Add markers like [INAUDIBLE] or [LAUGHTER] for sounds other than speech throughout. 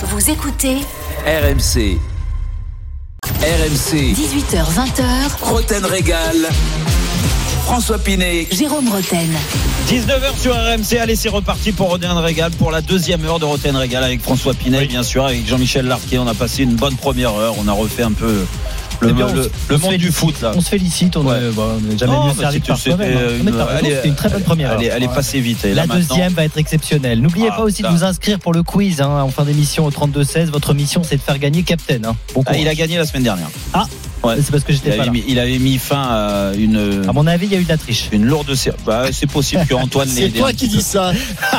Vous écoutez RMC. RMC. 18h20h. Roten Régal. François Pinet. Jérôme Roten. 19h sur RMC, allez c'est reparti pour Roten Régal pour la deuxième heure de Roten Régal avec François Pinet bien sûr, avec Jean-Michel Larquet. On a passé une bonne première heure, on a refait un peu le, Eh bien, le- monde du foot là. On se félicite, on Ouais. n'est jamais Non, mieux mais servi c'était- que par soi-même. c'était hein. une- C'était une très bonne première. Elle elle est passée vite. La deuxième va être exceptionnelle. N'oubliez Ah, pas aussi de vous inscrire pour le quiz hein, en fin d'émission au 32-16. Votre mission, c'est de faire gagner Captain. Hein. Bon Ah, il a gagné la semaine dernière. Ah, Ouais. c'est parce que Il j'étais pas avait, là. mis, il avait mis fin à une, À mon avis, il y a eu de la triche. une lourde. Bah, c'est possible que Antoine C'est toi qui dis ça.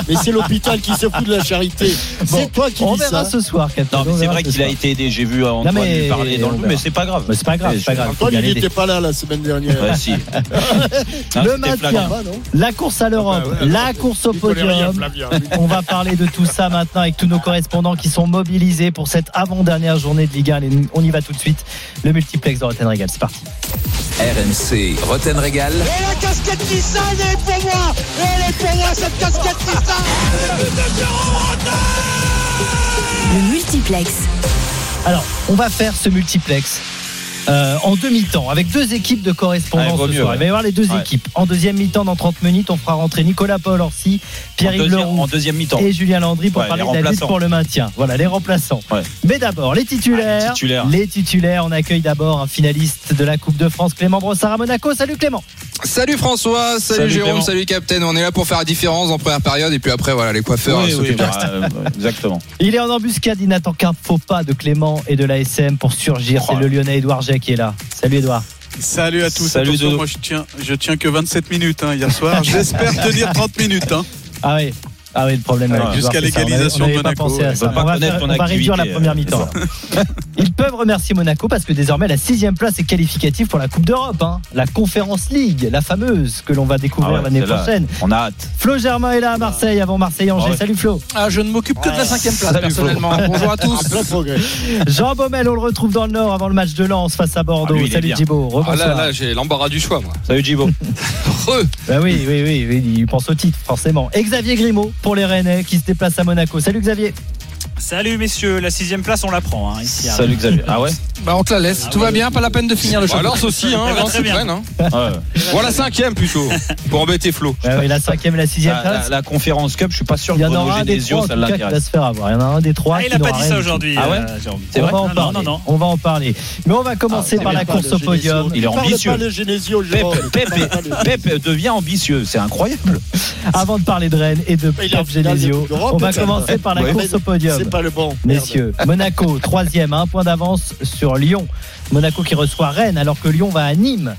Mais c'est l'hôpital qui se fout de la charité. [LAUGHS] Bon, C'est toi qui on dis verra ça. ce soir, Captain. Non, mais On c'est verra vrai qu'il a été aidé. J'ai vu Antoine mais lui parler dans on le verra. mais c'est pas grave. C'est pas grave, c'est pas grave. Antoine, il n'était pas là la semaine dernière. Ouais, si. [LAUGHS] Ah, Le maintien. La course à l'Europe, Ah bah ouais, la course au podium. On va parler de tout ça maintenant avec tous nos correspondants qui sont mobilisés pour cette avant-dernière journée de Ligue 1. Allez, On y va tout de suite. Le multiplex de Rotten Regal, c'est parti. RMC. Roten Régal. Et la casquette Nissan elle est pour moi Elle est pour moi cette casquette Nissan Le multiplex. Alors, on va faire ce multiplex. Euh, en demi-temps, avec deux équipes de correspondants Ouais, vaut ce mieux, soir. ouais. Il va y avoir les deux Ouais. équipes. En deuxième mi-temps, dans 30 minutes, on fera rentrer Nicolas Paul Orsi, Pierre-Yves Leroux en deuxième mi-temps. et Julien Landry pour Ouais, parler de la lutte pour le maintien. Voilà, les remplaçants. Mais d'abord, les titulaires. Ah, les titulaires. Les titulaires. On accueille d'abord un finaliste de la Coupe de France, Clément Brossard à Monaco. Salut Clément. Salut François, salut, Salut Jérôme, Clément. salut Captain. On est là pour faire la différence en première période et puis après voilà les coiffeurs Oui, euh, oui, s'occupent du bah, reste. euh, exactement. [LAUGHS] Il est en embuscade. Il n'attend qu'un faux pas de Clément et de l'ASM pour surgir. Oh C'est le Lyonnais Edouard Jay qui est là. Salut Edouard. Salut à tous. Salut, Attention, moi je tiens, je tiens que 27 minutes hein, hier soir. [LAUGHS] J'espère tenir 30 minutes. hein. Ah oui. Ah oui, le problème. avec Ouais, Edouard, jusqu'à l'égalisation de pas Monaco, pensé à ouais. ça. On peut pas On va, faire- on va réduire la activité, première euh, mi-temps. [LAUGHS] Ils peuvent remercier Monaco parce que désormais la sixième place est qualificative pour la Coupe d'Europe, hein. la Conférence League, la fameuse que l'on va découvrir Ah ouais, l'année prochaine. On a hâte. Flo Germain est là à Marseille avant Marseille-Angers. Ah ouais. Salut Flo. Ah, je ne m'occupe que de la cinquième place Salut, Flo. personnellement. Bonjour à [LAUGHS] tous. Jean Baumel, on le retrouve dans le Nord avant le match de Lens face à Bordeaux. Ah, lui, Salut. Djibo. Ah là là, j'ai l'embarras du choix moi. Salut Djibo. [LAUGHS] Heureux. Bah oui, oui, oui, oui, il pense au titre, forcément. Et Xavier Grimaud pour les Rennais qui se déplacent à Monaco. Salut Xavier. Salut messieurs, la sixième place on la prend hein, ici. Salut Xavier. Ah ouais Bah on te la laisse. Tout va bien, pas la peine de finir le championnat. Alors aussi, hein, Ça va Lens très bien. prenne, hein. Ouais. Voilà cinquième plutôt. Pour embêter Flo. Ouais, la cinquième et la sixième La, la, place. la conférence Cup, je suis pas sûr Il y que Bruno Genesio, ça va se faire avoir. Il y en a un des trois Ah, qui il a pas dit rien ça aujourd'hui. Ah ouais. C'est on vrai va en Non, parler. non, non, non. On va en parler. Mais on va commencer Ah, par la course au podium. Il est ambitieux. pas de Genesio, Pep, devient ambitieux, c'est incroyable. Avant de parler de Rennes et de Il Pep Genesio, on va commencer par la course au podium. C'est pas le bon. Messieurs, Monaco, [LAUGHS] troisième, un point d'avance sur Lyon. Monaco qui reçoit Rennes alors que Lyon va à Nîmes.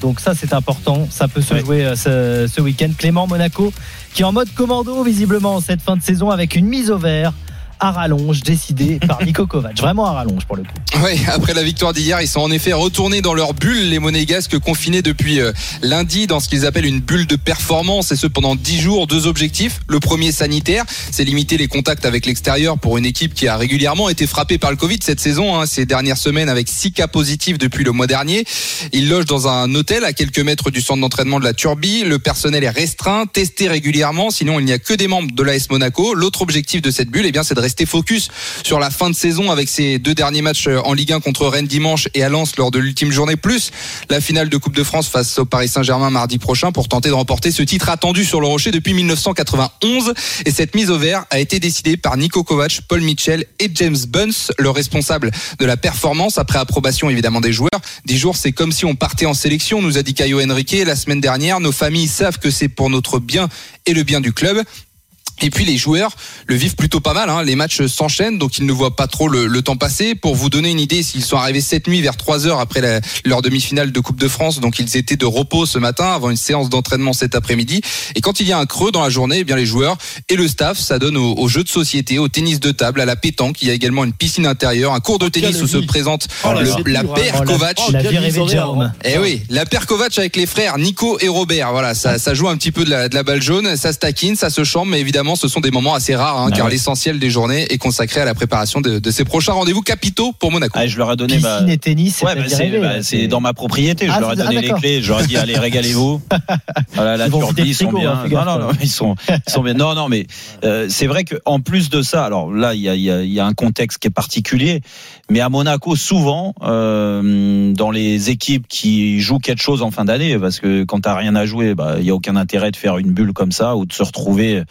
Donc ça c'est important, ça peut se Ouais. jouer euh, ce, ce week-end. Clément Monaco qui est en mode commando visiblement en cette fin de saison avec une mise au vert à rallonge décidée par [LAUGHS] Nico Kovac. Vraiment à rallonge pour le coup. Oui, après la victoire d'hier, ils sont en effet retournés dans leur bulle, les monégasques confinés depuis euh, lundi dans ce qu'ils appellent une bulle de performance, et ce pendant 10 jours. Deux objectifs. Le premier sanitaire, c'est limiter les contacts avec l'extérieur pour une équipe qui a régulièrement été frappée par le Covid cette saison, hein, ces dernières semaines avec 6 cas positifs depuis le mois dernier. Ils logent dans un hôtel à quelques mètres du centre d'entraînement de la Turbie. Le personnel est restreint, testé régulièrement, sinon il n'y a que des membres de l'AS Monaco. L'autre objectif de cette bulle, eh bien, c'est de rester focus sur la fin de saison avec ces deux derniers matchs euh, en Ligue 1 contre Rennes dimanche et à Lens lors de l'ultime journée, plus la finale de Coupe de France face au Paris Saint-Germain mardi prochain pour tenter de remporter ce titre attendu sur le rocher depuis 1991. Et cette mise au vert a été décidée par Nico Kovac, Paul Mitchell et James Bunce, le responsable de la performance après approbation évidemment des joueurs. Dix jours, c'est comme si on partait en sélection, nous a dit Caio Henrique la semaine dernière. Nos familles savent que c'est pour notre bien et le bien du club. Et puis les joueurs le vivent plutôt pas mal. Hein. Les matchs s'enchaînent, donc ils ne voient pas trop le, le temps passer. Pour vous donner une idée, s'ils sont arrivés cette nuit vers 3 heures après la- leur demi-finale de Coupe de France, donc ils étaient de repos ce matin avant une séance d'entraînement cet après-midi. Et quand il y a un creux dans la journée, eh bien les joueurs et le staff s'adonnent aux, aux jeux de société, au tennis de table, à la pétanque. Il y a également une piscine intérieure, un cours de tennis où se présente Oh là, le- c'est la hein. paire Oh, la- Kovac. la au. Eh oui, la paire Kovac avec les frères Nico et Robert. Voilà, ça, ça joue un petit peu de la, de la balle jaune, ça se taquine, ça se chambre, mais évidemment, évidemment, ce sont des moments assez rares, hein, Ah car ouais. l'essentiel des journées est consacré à la préparation de, de ces prochains rendez-vous capitaux pour Monaco. Ah, je leur ai donné ma. Piscine et tennis, c'est Ouais, bah, bah, dans ma propriété. Je Ah, leur ai c'est- ah, donné les clés. J'aurais dit [LAUGHS] allez régalez-vous. Voilà, la Ils Turbie, sont bien. hein, non, non, non, ils sont, ils sont bien. Non, non, mais euh, c'est vrai que en plus de ça, alors là, il y a, il y, a, il y a un contexte qui est particulier. Mais à Monaco, souvent, euh, dans les équipes qui jouent quelque chose en fin d'année, parce que quand t'as rien à jouer, bah, il y a aucun intérêt de faire une bulle comme ça ou de se retrouver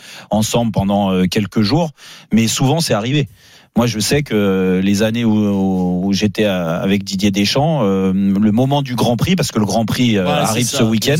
ensemble pendant euh, quelques jours. Mais souvent, c'est arrivé. Moi, je sais que les années où, où j'étais à- avec Didier Deschamps, euh, le moment du Grand Prix, parce que le Grand Prix euh, arrive ça, ce week-end,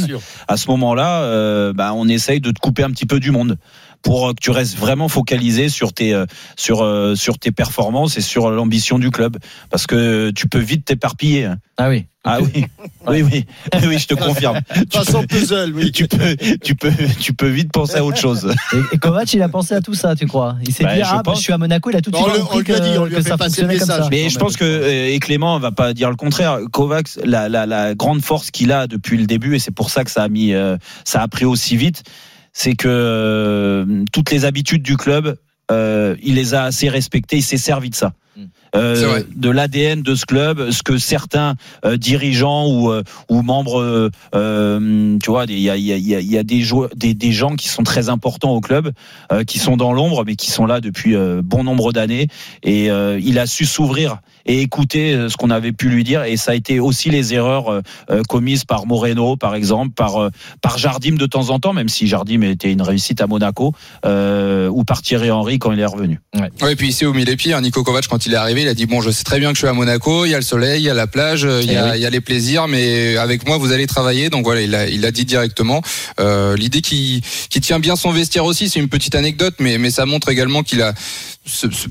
à ce moment-là, euh, bah, on essaye de te couper un petit peu du monde pour que tu restes vraiment focalisé sur tes euh, sur euh, sur tes performances et sur l'ambition du club, parce que tu peux vite t'éparpiller. hein. Ah oui. Ah oui, [LAUGHS] oui, oui, oui, je te confirme. [LAUGHS] Tu Façon peux, puzzle, oui. tu peux, tu peux, tu peux vite penser à autre chose. Et, et Kovac, il a pensé à tout ça, tu crois? Il s'est Bah, dit, je ah, bah, pense. je suis à Monaco, il a tout de On suite compris lui a dit, on que, ça fonctionnait comme message. ça. Mais je pense que euh, et Clément va pas dire le contraire. Kovacs, la, la, la grande force qu'il a depuis le début, et c'est pour ça que ça a mis, euh, ça a pris aussi vite, c'est que euh, toutes les habitudes du club, euh, il les a assez respectées. Il s'est servi de ça. Mm. Euh, de l'ADN de ce club, ce que certains euh, dirigeants ou, euh, ou membres, tu vois, il y a, il y a, il y a- il y a des, joueurs, des, des gens qui sont très importants au club, euh, qui sont dans l'ombre, mais qui sont là depuis euh, bon nombre d'années. Et euh, il a su s'ouvrir et écouter euh, ce qu'on avait pu lui dire. Et ça a été aussi les erreurs euh, euh, commises par Moreno, par exemple, par euh, par Jardim de temps en temps, même si Jardim était une réussite à Monaco, euh, ou par Thierry Henry quand il est revenu. Ouais, et puis ici au mille pieds, hein, Nico Kovac quand il est arrivé, il a dit bon, je sais très bien que je suis à Monaco, il y a le soleil, il y a la plage, il y Eh a, oui. il y a les plaisirs, mais avec moi vous allez travailler. Donc voilà, il a, il a dit directement. Euh, L'idée qui, qui tient bien son vestiaire aussi, c'est une petite anecdote, mais, mais ça montre également qu'il a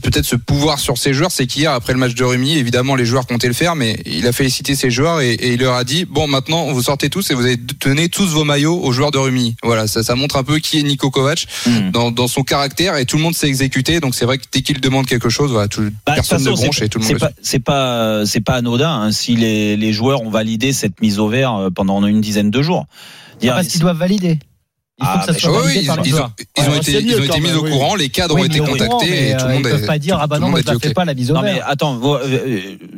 peut-être ce pouvoir sur ses joueurs. C'est qu'hier après le match de Rumi, évidemment les joueurs comptaient le faire, mais il a félicité ses joueurs et, et il leur a dit bon maintenant vous sortez tous et vous allez donner tous vos maillots aux joueurs de Rumi. Voilà, ça, ça montre un peu qui est Nico Kovac Mm. dans, dans son caractère et tout le monde s'est exécuté. Donc c'est vrai que dès qu'il demande quelque chose, voilà, tout, Bah, personne ne bronche c'est- et tout le monde c'est pas, fait. c'est pas, anodin hein, si les, les joueurs ont validé cette mise au vert euh, pendant une dizaine de jours. Dire, Parce qu'ils doivent valider. Il faut Ah, que ça mais soit Oui, validé ils, par les ils ont, ils été, ils ont mis au oui. courant, les cadres Oui, ont été contactés mais, et tout le euh, monde Ils peuvent pas dire, ah bah non, moi je la fais pas la mise au non mais vert. attends, euh,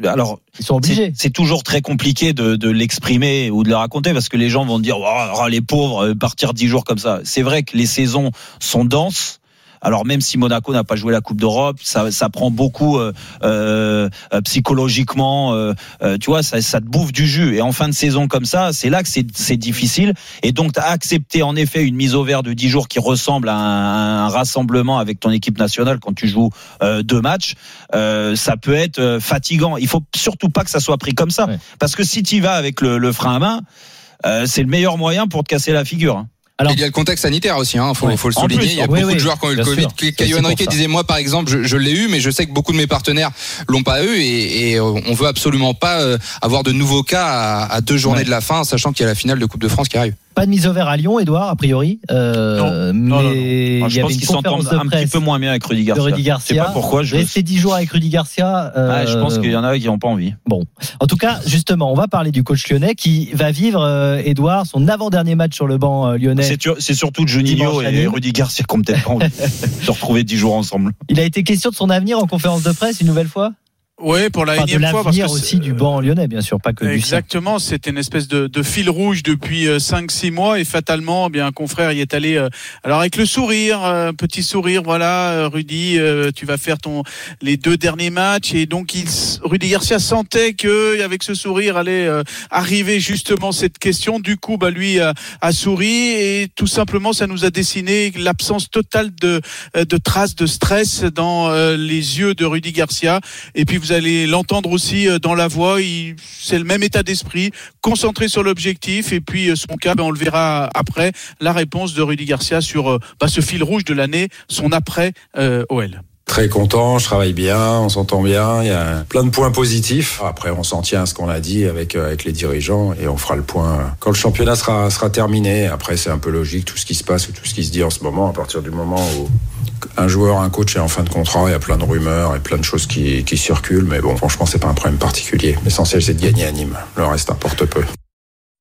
euh, alors Ils sont c'est obligés. c'est toujours très compliqué de, de l'exprimer ou de le raconter parce que les gens vont dire oh, oh, les pauvres partir dix jours comme ça. C'est vrai que les saisons sont denses. Alors même si Monaco n'a pas joué la Coupe d'Europe, ça, ça prend beaucoup euh, euh, euh, psychologiquement. euh, euh, tu vois, ça, ça te bouffe du jus. Et en fin de saison comme ça, c'est là que c'est c'est difficile. Et donc t'as accepté en effet une mise au vert de 10 jours qui ressemble à un, un rassemblement avec ton équipe nationale quand tu joues euh, deux matchs. Euh, ça peut être fatigant. Il faut surtout pas que ça soit pris comme ça, Ouais. parce que si tu vas avec le, le frein à main, euh, c'est le meilleur moyen pour te casser la figure. hein. Alors- il y a le contexte sanitaire aussi, hein, faut, Ouais. faut le souligner. plus, il y a oui, beaucoup oui, de joueurs qui ont eu le Covid. sûr. Caio C'est pour Henrique ça. disait moi par exemple, je, je l'ai eu, mais je sais que beaucoup de mes partenaires l'ont pas eu et, et, euh, on veut absolument pas euh, avoir de nouveaux cas à, à deux journées Ouais. de la fin, sachant qu'il y a la finale de Coupe de France qui arrive. Pas de mise au vert à Lyon, Edouard, a priori. Euh, Non, non, non. mais Moi, il je y pense qu'ils s'entendent de un petit peu moins bien avec Rudy Garcia. Rudy Je sais Garcia. pas pourquoi. Je... Rester 10 jours avec Rudy Garcia. euh, Ah, je pense qu'il y en a qui n'ont pas envie. Bon, en tout cas, justement, on va parler du coach lyonnais qui va vivre, euh, Edouard, son avant-dernier match sur le banc euh, lyonnais. C'est surtout Juninho et. Rudy Garcia qui ont peut-être pas envie [LAUGHS] de se retrouver dix jours ensemble. Il a été question de son avenir en conférence de presse une nouvelle fois? Ouais, pour la Enfin, énième fois parce que l'avenir aussi du banc lyonnais, bien sûr, pas que du. Exactement, c'était une espèce de, de fil rouge depuis 5-6 mois et fatalement, eh bien un confrère y est allé. euh, alors avec le sourire, euh, petit sourire, voilà, euh, Rudy, euh, tu vas faire ton les deux derniers matchs et donc il, Rudy Garcia sentait que avec ce sourire allait euh, arriver justement cette question. Du coup, bah lui a, a souri et tout simplement ça nous a dessiné l'absence totale de euh, de traces de stress dans euh, les yeux de Rudy Garcia. Et puis vous allez l'entendre aussi euh, dans la voix. C'est le même état d'esprit, concentré sur l'objectif. Et puis euh, son cas, ben, on le verra après. La réponse de Rudy Garcia sur euh, bah, ce fil rouge de l'année, son après OL. Très content, je travaille bien, on s'entend bien, il y a plein de points positifs. Après, on s'en tient à ce qu'on a dit avec, euh, avec les dirigeants et on fera le point quand le championnat sera, sera terminé. Après, c'est un peu logique tout ce qui se passe ou tout ce qui se dit en ce moment. À partir du moment où un joueur, un coach est en fin de contrat, il y a plein de rumeurs et plein de choses qui, qui circulent. Mais bon, franchement, c'est pas un problème particulier. L'essentiel, c'est de gagner à Nîmes. Le reste importe peu.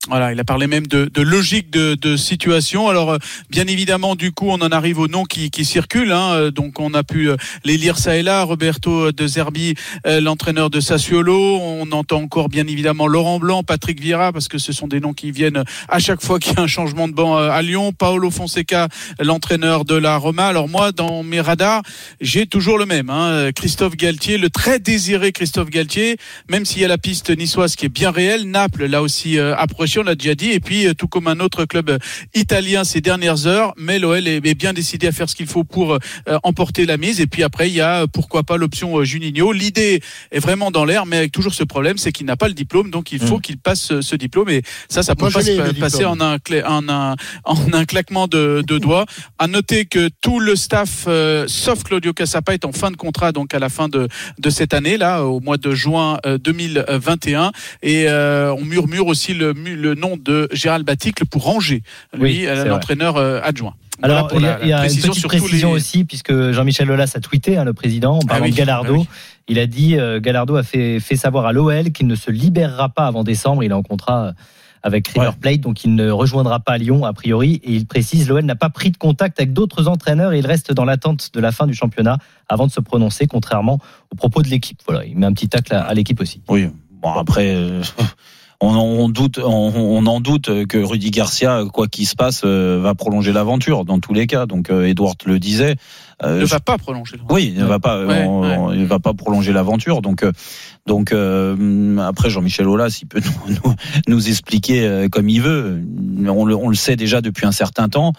Voilà, il a parlé même de, de logique de, de situation. Alors, euh, bien évidemment, du coup, on en arrive aux noms qui, qui circulent. Hein. Euh, Donc, on a pu euh, les lire ça et là. Roberto De Zerbi, l'entraîneur de Sassuolo. On entend encore, bien évidemment, Laurent Blanc, Patrick Vieira, parce que ce sont des noms qui viennent à chaque fois qu'il y a un changement de banc à Lyon. Paolo Fonseca, l'entraîneur de la Roma. Alors, moi, dans mes radars, j'ai toujours le même. Hein. Christophe Galtier, le très désiré Christophe Galtier, même s'il y a la piste niçoise qui est bien réelle. Naples, là aussi, euh, on l'a déjà dit. Et puis, euh, tout comme un autre club euh, italien ces dernières heures, mais l'OL est, est bien décidé à faire ce qu'il faut pour euh, emporter la mise. Et puis après, il y a pourquoi pas l'option Juninho. L'idée est vraiment dans l'air, mais avec toujours ce problème, c'est qu'il n'a pas le diplôme, donc il faut qu'il passe ce, diplôme. Et ça, ça peut pas se passer en un, en un, en un claquement de, de doigts. À noter que tout le staff, euh, sauf Claudio Cassapa, est en fin de contrat, donc à la fin de, de cette année, là, au mois de juin euh, 2021. Et euh, on murmure aussi le, le nom de Gérald Baticle pour Angers, lui, Oui, euh, l'entraîneur euh, adjoint. Alors, Voilà il y a, il y a la une précision petite précision les- aussi, puisque Jean-Michel Aulas a tweeté, hein, le président, en parlant oui, de Gallardo. ah oui. Il a dit, euh, Gallardo a fait, fait savoir à l'OL qu'il ne se libérera pas avant décembre. Il est en contrat euh, avec River Ouais. Plate, donc il ne rejoindra pas Lyon, a priori. Et il précise, l'OL n'a pas pris de contact avec d'autres entraîneurs et il reste dans l'attente de la fin du championnat avant de se prononcer, contrairement aux propos de l'équipe. Voilà, il met un petit tacle à, à l'équipe aussi. Oui. Bon après, euh, [LAUGHS] on, on doute, on, on en doute que Rudy Garcia, quoi qu'il se passe, euh, va prolonger l'aventure dans tous les cas. Donc euh, Edouard le disait. euh, ne va pas prolonger. oui, il ne va pas, Ouais, on- ouais. on- il va pas prolonger l'aventure. Donc, euh, donc euh, après Jean-Michel Aulas, il peut [LAUGHS] nous, nous, nous expliquer comme il veut. On le, on le sait déjà depuis un certain temps.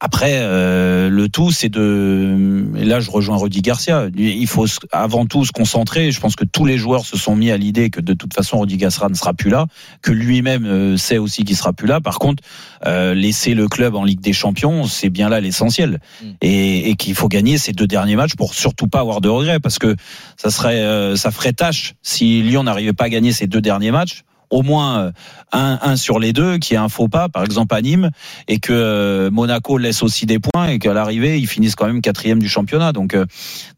Après, euh, le tout, c'est de. Et là, je rejoins Rudy Garcia. Il faut avant tout se concentrer. Je pense que tous les joueurs se sont mis à l'idée que de toute façon, Rudy Garcia ne sera plus là, que lui-même euh, sait aussi qu'il sera plus là. Par contre, euh, laisser le club en Ligue des Champions, c'est bien là l'essentiel. Et, et qu'il faut gagner ces deux derniers matchs pour surtout pas avoir de regrets, parce que ça serait, euh, ça ferait tâche si Lyon n'arrivait pas à gagner ces deux derniers matchs au moins euh, un, un sur les deux qui est un faux pas, par exemple à Nîmes, et que euh, Monaco laisse aussi des points et qu'à l'arrivée ils finissent quand même quatrième du championnat. Donc, euh,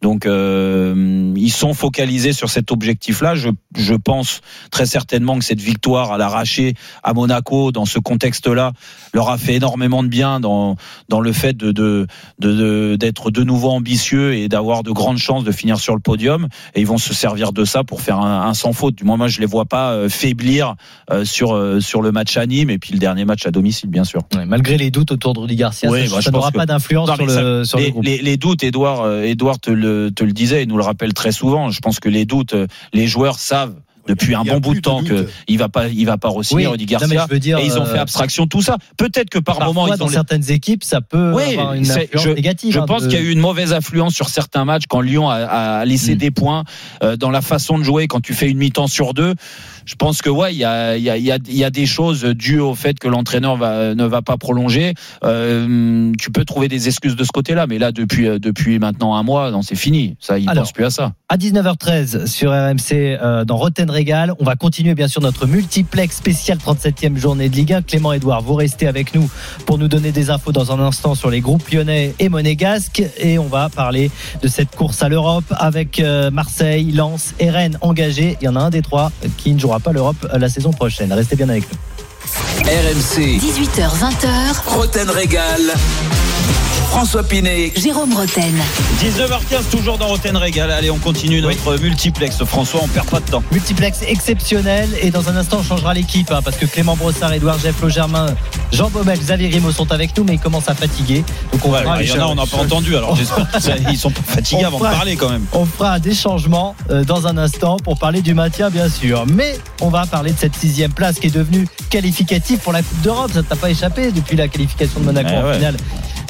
donc ils sont focalisés sur cet objectif-là. Je, je pense très certainement que cette victoire à l'arraché à Monaco dans ce contexte-là leur a fait énormément de bien dans dans le fait de de de- de- d'être de, nouveau ambitieux et d'avoir de grandes chances de finir sur le podium. Et ils vont se servir de ça pour faire un, sans faute. Du moins, moi, je les vois pas faiblir euh, sur euh, sur le match à Nîmes et puis le dernier match à domicile, bien sûr. Ouais, malgré les doutes autour de Rudy Garcia, Oui, ça, bah, ça n'aura que- pas d'influence sur le, sur le les, groupe. les- les doutes, Edouard, euh, Edouard te le, te le disait, il nous le rappelle très souvent. Je pense que les doutes, euh, les joueurs savent depuis un bon bout de temps de que doute. il va pas, il va pas re-signer Oui, Rudy non, mais Garcia. je veux dire, et ils ont fait abstraction de tout ça. Peut-être que par Parfois, moment ils dans ont les- certaines équipes, ça peut Oui, avoir une influence je- négative. Je hein, pense de- qu'il y a eu une mauvaise influence sur certains matchs quand Lyon a, a laissé Mm. des points euh, dans la façon de jouer. Quand tu fais une mi-temps sur deux, je pense que ouais, il y a, il y, a, il y, a, il y a des choses dues au fait que l'entraîneur va, ne va pas prolonger. Euh, tu peux trouver des excuses de ce côté-là, mais là depuis euh, depuis maintenant un mois, non, c'est fini. Ça, il Alors, pense plus à ça. À 19h13 sur RMC euh, dans Roten Régal, on va continuer bien sûr notre multiplex spécial 37e journée de Ligue 1. Clément Edouard, vous restez avec nous pour nous donner des infos dans un instant sur les groupes lyonnais et monégasques et on va parler de cette course à l'Europe avec euh, Marseille, Lens et Rennes engagés. Il y en a un des trois qui ne jouera pas l'Europe la saison prochaine. Restez bien avec nous. RMC, 18h20h, Roten Régal. François Pinet, Jérôme Roten. 19h15 toujours dans Roten Régal. Allez, on continue notre multiplex. François, on perd pas de temps. Multiplex exceptionnel et dans un instant on changera l'équipe hein, parce que Clément Brossard, Edouard Jeff, Germain, Jean Baumel, Xavier Grimaud sont avec nous mais ils commencent à fatiguer. Donc on Ouais, fera- il y en a, on n'a pas entendu. Alors j'espère qu'ils sont pas fatigués On avant de parler quand même. On fera des changements euh, dans un instant pour parler du maintien, bien sûr. Mais on va parler de cette sixième place qui est devenue qualificative pour la Coupe d'Europe. Ça ne t'a pas échappé depuis la qualification de Monaco Eh en ouais. finale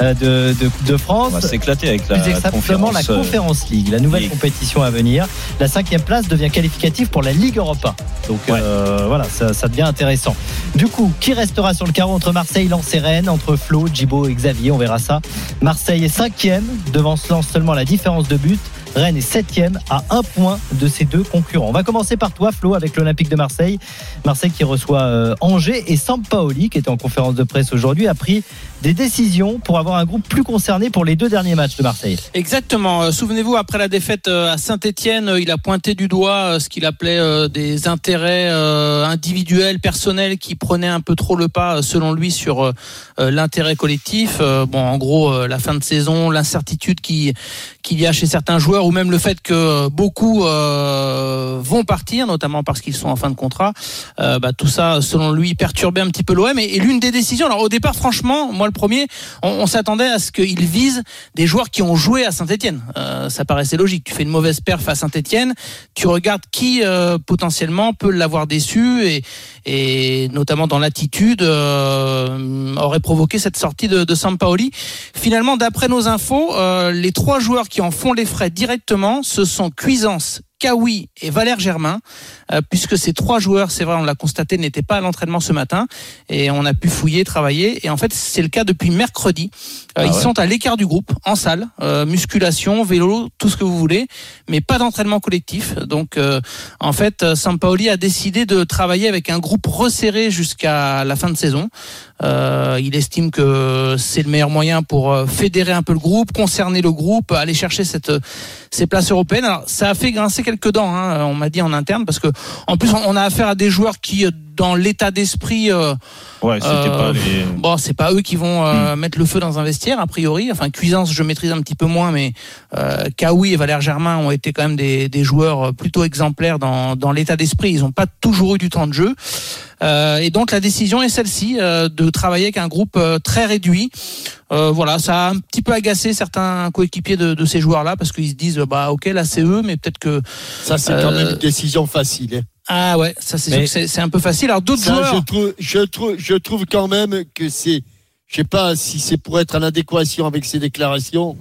de, de Coupe de France. On va s'éclater avec la Plus exactement la conférence. euh, Conférence League, la nouvelle compétition à venir. La cinquième place devient qualificative pour la Ligue Europa. Donc Ouais. euh, voilà, ça, ça devient intéressant. Du coup, qui restera sur le carreau entre Marseille, Lens et Rennes, entre Flo, Djibo et Xavier On verra ça. Marseille est cinquième, devant Lens seulement la différence de but. Rennes est septième à un point de ses deux concurrents. On va commencer par toi, Flo, avec l'Olympique de Marseille. Marseille qui reçoit euh, Angers et Sampaoli, qui était en conférence de presse aujourd'hui, a pris des décisions pour avoir un groupe plus concerné pour les deux derniers matchs de Marseille. Exactement. Euh, Souvenez-vous, après la défaite euh, à Saint-Etienne, il a pointé du doigt ce qu'il appelait des intérêts individuels, personnels, qui prenaient un peu trop le pas, selon lui, sur l'intérêt collectif. Bon, en gros, la fin de saison, l'incertitude qui qu'il y a chez certains joueurs, ou même le fait que beaucoup euh, vont partir, notamment parce qu'ils sont en fin de contrat. Euh, bah, tout ça, selon lui, perturbait un petit peu l'OM. Et, l'une des décisions, alors au départ, franchement, moi le premier, on, s'attendait à ce qu'il vise des joueurs qui ont joué à Saint-Etienne. Euh, ça paraissait logique. Tu fais une mauvaise perf à Saint-Etienne, tu regardes qui potentiellement peut l'avoir déçu et, notamment dans l'attitude aurait provoqué cette sortie de, de Sampaoli. Finalement, d'après nos infos, les trois joueurs qui en font les frais directement, ce sont Cuisance, Kawi et Valère Germain, euh, puisque ces trois joueurs, c'est vrai, on l'a constaté, n'étaient pas à l'entraînement ce matin, et on a pu fouiller, travailler, et en fait c'est le cas depuis mercredi. Euh, Ah ils ouais. sont à l'écart du groupe, en salle, euh, musculation, vélo, tout ce que vous voulez, mais pas d'entraînement collectif. Donc euh, en fait, Sampaoli a décidé de travailler avec un groupe resserré jusqu'à la fin de saison. Euh, il estime que c'est le meilleur moyen pour euh, fédérer un peu le groupe, concerner le groupe, aller chercher cette ces places européennes. Alors ça a fait grincer quelques dents, hein, on m'a dit en interne, parce que en plus on a affaire à des joueurs qui, euh, dans l'état d'esprit, euh, Ouais, c'était euh, pas les. Bon, c'est pas eux qui vont euh, mettre le feu dans un vestiaire, a priori. Enfin, Cuisance, je maîtrise un petit peu moins, mais euh, Kawi et Valère Germain ont été quand même des, des joueurs plutôt exemplaires dans, dans l'état d'esprit. Ils n'ont pas toujours eu du temps de jeu. Euh, et donc, la décision est celle-ci, euh, de travailler avec un groupe euh, très réduit. Euh, voilà, ça a un petit peu agacé certains coéquipiers de, de ces joueurs-là, parce qu'ils se disent, bah ok, là c'est eux, mais peut-être que... Ça, c'est quand même une décision facile. Ah ouais, ça c'est Mais- sûr que c'est- c'est un peu facile. Alors d'autres Ça, joueurs... je, trouve, je, trouve, je trouve quand même que c'est. Je sais pas si c'est pour être en adéquation avec ses déclarations.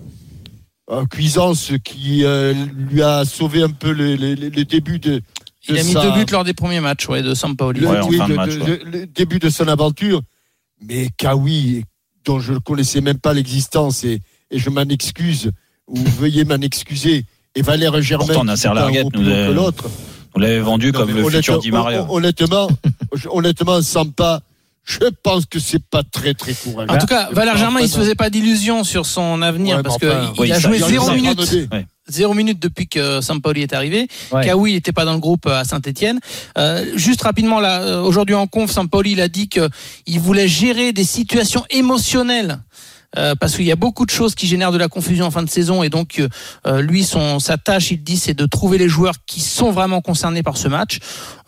Euh, Cuisance qui euh, lui a sauvé un peu le, le- le- début de. Il de a mis sa- deux buts lors des premiers matchs ouais, de Sampaoli. le, Ouais, oui, de le- match, le- ouais. le début de son aventure. Mais Kawi, dont je ne connaissais même pas l'existence, et, et je m'en excuse, ou veuillez m'en excuser, et Valère Germain, Pourtant, qui est un nous que l'autre. On l'avait vendu Non, comme le futur honnêtement- Di Maria. hon- Honnêtement, je- honnêtement, Sampa, je pense que c'est pas très très courageux. En tout cas, Je Valère Germain, pas il se faisait pas d'illusions sur son avenir Ouais, parce mais enfin, que oui, il a joué zéro minute, Ouais. zéro minute depuis que Sampaoli est arrivé. Ouais. Kawi n'était pas dans le groupe à Saint-Etienne. juste rapidement, là, euh, aujourd'hui en conf, Sampaoli il a dit que il voulait gérer des situations émotionnelles. Euh, parce qu'il y a beaucoup de choses qui génèrent de la confusion en fin de saison et donc euh, lui son sa tâche il dit c'est de trouver les joueurs qui sont vraiment concernés par ce match.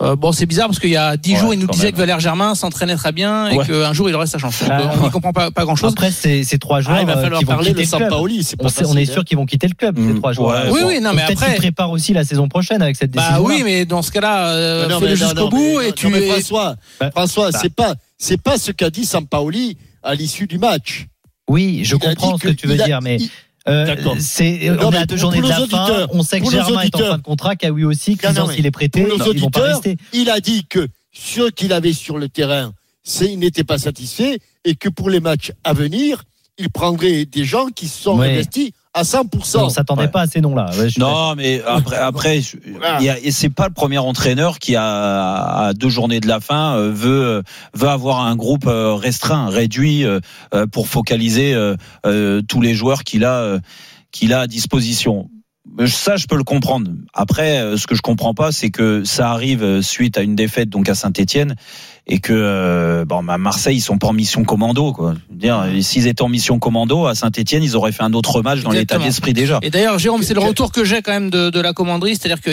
Euh, bon c'est bizarre parce qu'il y a dix Ouais, jours il nous disait même. que Valère Germain s'entraînait très bien et Ouais. qu'un jour il aurait sa chance. Ah, euh, on n'y comprend pas, pas grand chose. Après, ces, ces trois joueurs Ah, il va euh, falloir qui vont parler de. Sampaoli, c'est On, sait- on facile, est sûr qu'ils vont quitter le club, ces Mm. trois joueurs. Ouais, Oui, bon. oui, non, mais après. qu'ils préparent aussi la saison prochaine avec cette Bah décision. oui, mais dans ce cas-là, euh, Mais non, fais-le jusqu'au non, bout et tu François, Bah, François, bah. c'est pas c'est pas ce qu'a dit Sampaoli à l'issue du match. Oui, je Il a comprends ce que tu veux a- dire, mais il- euh, c'est on à deux journées de la fin. On sait que Germain est en fin de contrat, Kawi aussi, Non, non, Cuisance mais il est prêté, ils vont pas rester. il a dit que ce qu'il avait sur le terrain, c'est il n'était pas satisfait et que pour les matchs à venir, il prendrait des gens qui se sont Ouais. investis à 100%. On s'attendait Ouais. pas à ces noms-là. Ouais, Non, mais après, après, je- Voilà. il y a- et c'est pas le premier entraîneur qui a à deux journées de la fin euh, veut veut avoir un groupe euh, restreint, réduit euh, pour focaliser euh, euh, tous les joueurs qu'il a euh, qu'il a à disposition. Ça, je peux le comprendre. Après, ce que je comprends pas, c'est que ça arrive suite à une défaite donc à Saint-Étienne et que euh, bon, à Marseille, ils sont pas en mission commando. Quoi. Je veux dire, s'ils étaient en mission commando à Saint-Étienne, ils auraient fait un autre match dans l'état d'esprit déjà. Et d'ailleurs, Jérôme, c'est le retour que j'ai quand même de, de la commanderie, c'est-à-dire que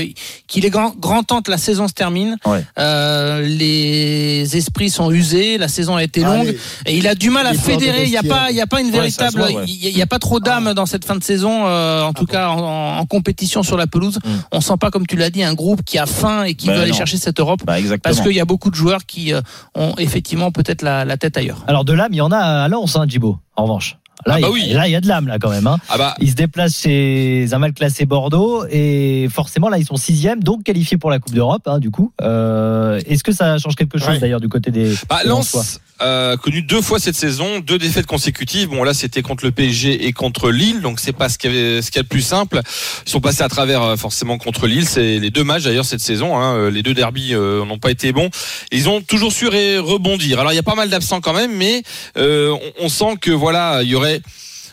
qu'il est grand, grand temps que la saison se termine. Ouais. Euh, les esprits sont usés, la saison a été longue Allez, et il a du mal à fédérer. Il n'y a pas, il y a pas une Ouais, véritable, voit, ouais. il y a- il y a pas trop d'âme dans cette fin de saison, euh, en tout cas en, en compétition sur la pelouse. Mm. On sent pas, comme tu l'as dit, un groupe qui a faim et qui Ben veut aller chercher cette Europe. Bah, exactement. Parce qu'il y a beaucoup de joueurs qui euh, ont effectivement peut-être la, la tête ailleurs. Alors de l'âme, il y en a à Lens, hein, Djibo, en revanche. Là, Ah bah il, oui. là, il y a de l'âme là quand même. Hein. Ah bah, Ils se déplacent chez un mal classé Bordeaux et forcément là ils sont sixième, donc qualifiés pour la Coupe d'Europe. Hein, du coup, Euh, est-ce que ça change quelque chose Ouais. d'ailleurs du côté des bah, Lens, euh, connu deux fois cette saison, deux défaites consécutives. Bon là c'était contre le PSG et contre Lille, donc c'est pas ce qu'il y a de plus simple. Ils sont passés à travers euh, forcément contre Lille. C'est les deux matchs d'ailleurs cette saison. Hein, euh, les deux derbies euh, n'ont pas été bons. Ils ont toujours su rebondir. Alors il y a pas mal d'absents quand même, mais euh, on, sent que voilà il y aurait.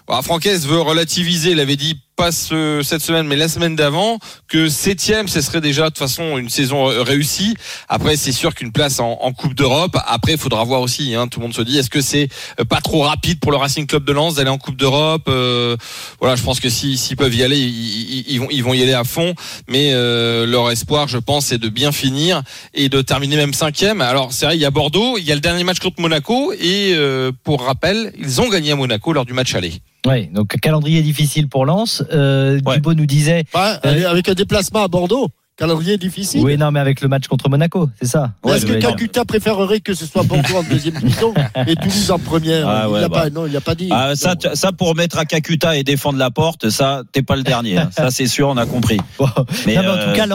Voilà, Francaise veut relativiser. Il avait dit pas ce- cette semaine, mais la semaine d'avant, que septième, ce serait déjà de toute façon une saison euh, réussie. Après, c'est sûr qu'une place en, en Coupe d'Europe. Après, il faudra voir aussi. Hein, tout le monde se dit, est-ce que c'est euh, pas trop rapide pour le Racing Club de Lens d'aller en Coupe d'Europe Euh, Voilà, je pense que si- s'ils peuvent y aller, ils vont, ils vont y aller à fond. Mais euh, leur espoir, je pense, c'est de bien finir et de terminer même cinquième. Alors, c'est vrai, il y a Bordeaux, il y a le dernier match contre Monaco et euh, pour rappel, ils ont gagné à Monaco lors du match aller. Oui, donc calendrier difficile pour Lens. Euh, Thibaut nous disait. Ouais, Euh, avec un déplacement à Bordeaux, calendrier difficile. Oui, non, mais avec le match contre Monaco, c'est ça. Ouais, Est-ce que. Kakuta préférerait que ce soit Bordeaux en deuxième division [LAUGHS] et Toulouse en première? Ah Il ouais, l'a bah. pas, non, il a pas dit. Ah, ça, pour mettre à Kakuta et défendre la porte, ça t'es pas le dernier. hein. Ça c'est sûr, on a compris. [LAUGHS] Mais, Non, mais en euh, tout cas,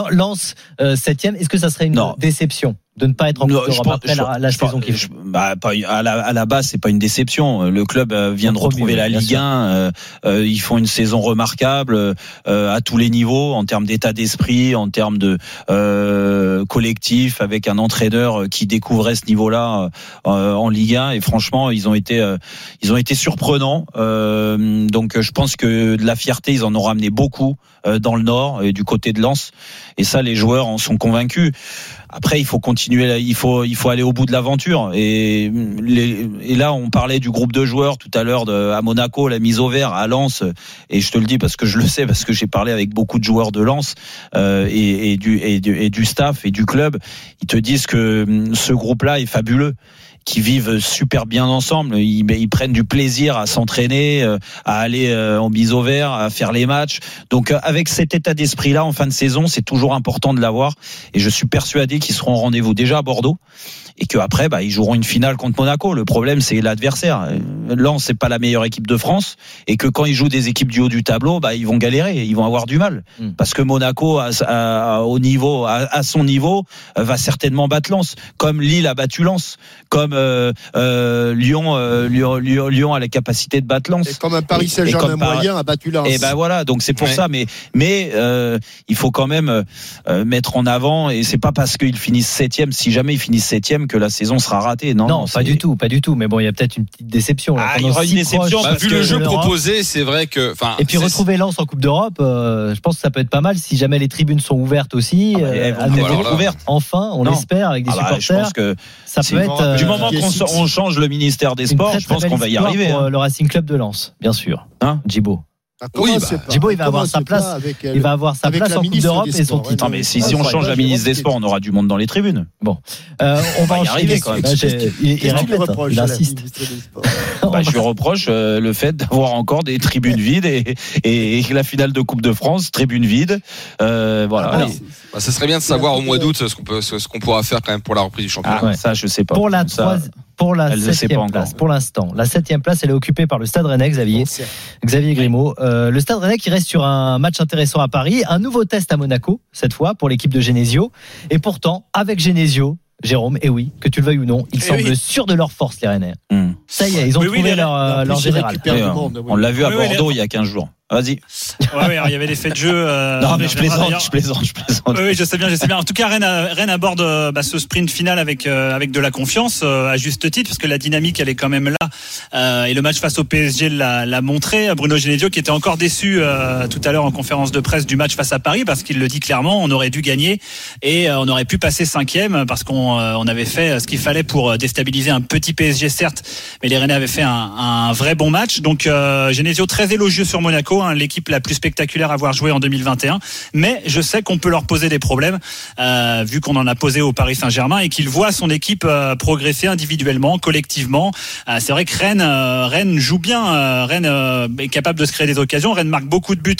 euh, septième. Est-ce que ça serait une Non. déception? De ne pas être en Coupe d'Europe après la, je- la je saison qui je- bah, pas- à, la, à la base, c'est pas une déception. Le club euh, vient de retrouver la Ligue sûr. 1. euh, euh, ils font une saison remarquable euh, à tous les niveaux, en termes d'état d'esprit, en termes de euh, collectif, avec un entraîneur qui découvrait ce niveau-là euh, en Ligue 1. Et franchement, ils ont été, euh, ils ont été surprenants. Euh, donc, euh, je pense que de la fierté, ils en ont ramené beaucoup euh, dans le Nord et du côté de Lens. Et ça, les joueurs en sont convaincus. Après, il faut continuer, il faut, il faut aller au bout de l'aventure. Et, et là, on parlait du groupe de joueurs tout à l'heure à Monaco, la mise au vert, à Lens. Et je te le dis parce que je le sais, parce que j'ai parlé avec beaucoup de joueurs de Lens euh, et, et du, et, du, et du staff et du club. Ils te disent que hum, ce groupe-là est fabuleux qui vivent super bien ensemble. Ils, ils prennent du plaisir à s'entraîner, euh, à aller euh, en bise au vert, à faire les matchs. Donc euh, avec cet état d'esprit-là en fin de saison, c'est toujours important de l'avoir. Et je suis persuadé qu'ils seront au rendez-vous déjà à Bordeaux et qu'après, bah, ils joueront une finale contre Monaco. Le problème, c'est l'adversaire. Lens, c'est pas la meilleure équipe de France et que quand ils jouent des équipes du haut du tableau, bah, ils vont galérer, ils vont avoir du mal Mm. parce que Monaco, à, à- au niveau, à, son niveau, va certainement battre Lens, comme Lille a battu Lens, comme euh, euh, Lyon, euh, Lyon, Lyon, Lyon a la capacité de battre Lens. Et comme un Paris Saint-Germain moyen a battu Lens. et ben voilà, donc c'est pour Ouais. ça. Mais mais euh, il faut quand même euh, mettre en avant et c'est pas parce qu'ils finissent septième, si jamais ils finissent septième, que la saison sera ratée. Non, Non, pas du tout, pas du tout. Mais bon, il y a peut-être une petite déception. là. Ah, il y aura une déception, Bah, vu le jeu proposé, c'est vrai que. Et puis retrouver Lens en Coupe d'Europe, euh, je pense que ça peut être pas mal si jamais les tribunes sont ouvertes aussi. Ah bah, euh, elles vont à nouveau. alors là- ouvertes. Enfin, on Non. l'espère avec des Ah bah, je supporters. pense que ça c'est- peut être euh, du moment qu'on six- change le ministère des Sports, très, je pense qu'on va y arriver. pour hein. euh, le Racing Club de Lens, bien sûr. Hein? Djibo. Ah, Oui, bah. Djibo, il va avoir sa place. avec, Il va avoir sa place la en Coupe d'Europe et son titre. Non mais si, si on change la ministre des Sports, on aura du monde dans les tribunes. Euh, on va y enchaîner. arriver, quand même. J'ai- il, hein, insiste. [LAUGHS] Bah, je lui reproche euh, le fait d'avoir encore des tribunes vides et, et, la finale de Coupe de France, tribune vide. Euh, voilà. Ah, c'est- bah, ça serait bien de savoir au mois d'août ce qu'on ce ce pourra faire quand même pour la reprise du championnat. ah, Ouais. ça je sais pas. Pour la, Ça, troisi- pour la elle septième encore. place, pour l'instant, la septième place, elle est occupée par le Stade Rennais, Xavier. Xavier Grimaud. Euh, le Stade Rennais qui reste sur un match intéressant à Paris, un nouveau test à Monaco, cette fois, pour l'équipe de Genesio. Et pourtant, avec Genesio, Jérôme, et oui, que tu le veuilles ou non, ils Eh semblent oui. sûrs de leur force, les Rennais. Hmm. Ça y est, ils ont trouvé leur, euh, leur général. oui. on l'a vu à Bordeaux il y a 15 jours. Vas-y. Ouais, ouais, il y avait l'effet de jeu. euh, non mais je plaisante, je plaisante, je plaisante. Oui, oui, je sais bien, je sais bien. En tout cas, Rennes, Rennes aborde euh, bah, ce sprint final avec euh, avec de la confiance, euh, à juste titre, parce que la dynamique, elle est quand même là. Euh, et le match face au PSG l'a montré. Bruno Genesio, qui était encore déçu euh, tout à l'heure en conférence de presse du match face à Paris, parce qu'il le dit clairement, on aurait dû gagner et on aurait pu passer cinquième, parce qu'on euh, on avait fait ce qu'il fallait pour déstabiliser un petit PSG, certes, mais les Rennais avaient fait un, un vrai bon match. Donc euh, Genesio très élogieux sur Monaco, hein, l'équipe la plus spectaculaire à avoir joué en 2021. Mais je sais qu'on peut leur poser des problèmes, euh, vu qu'on en a posé au Paris Saint-Germain et qu'il voit son équipe euh, progresser individuellement, collectivement. Euh, c'est vrai que Rennes, euh, Rennes joue bien, euh, Rennes euh, est capable de se créer des occasions. Rennes marque beaucoup de buts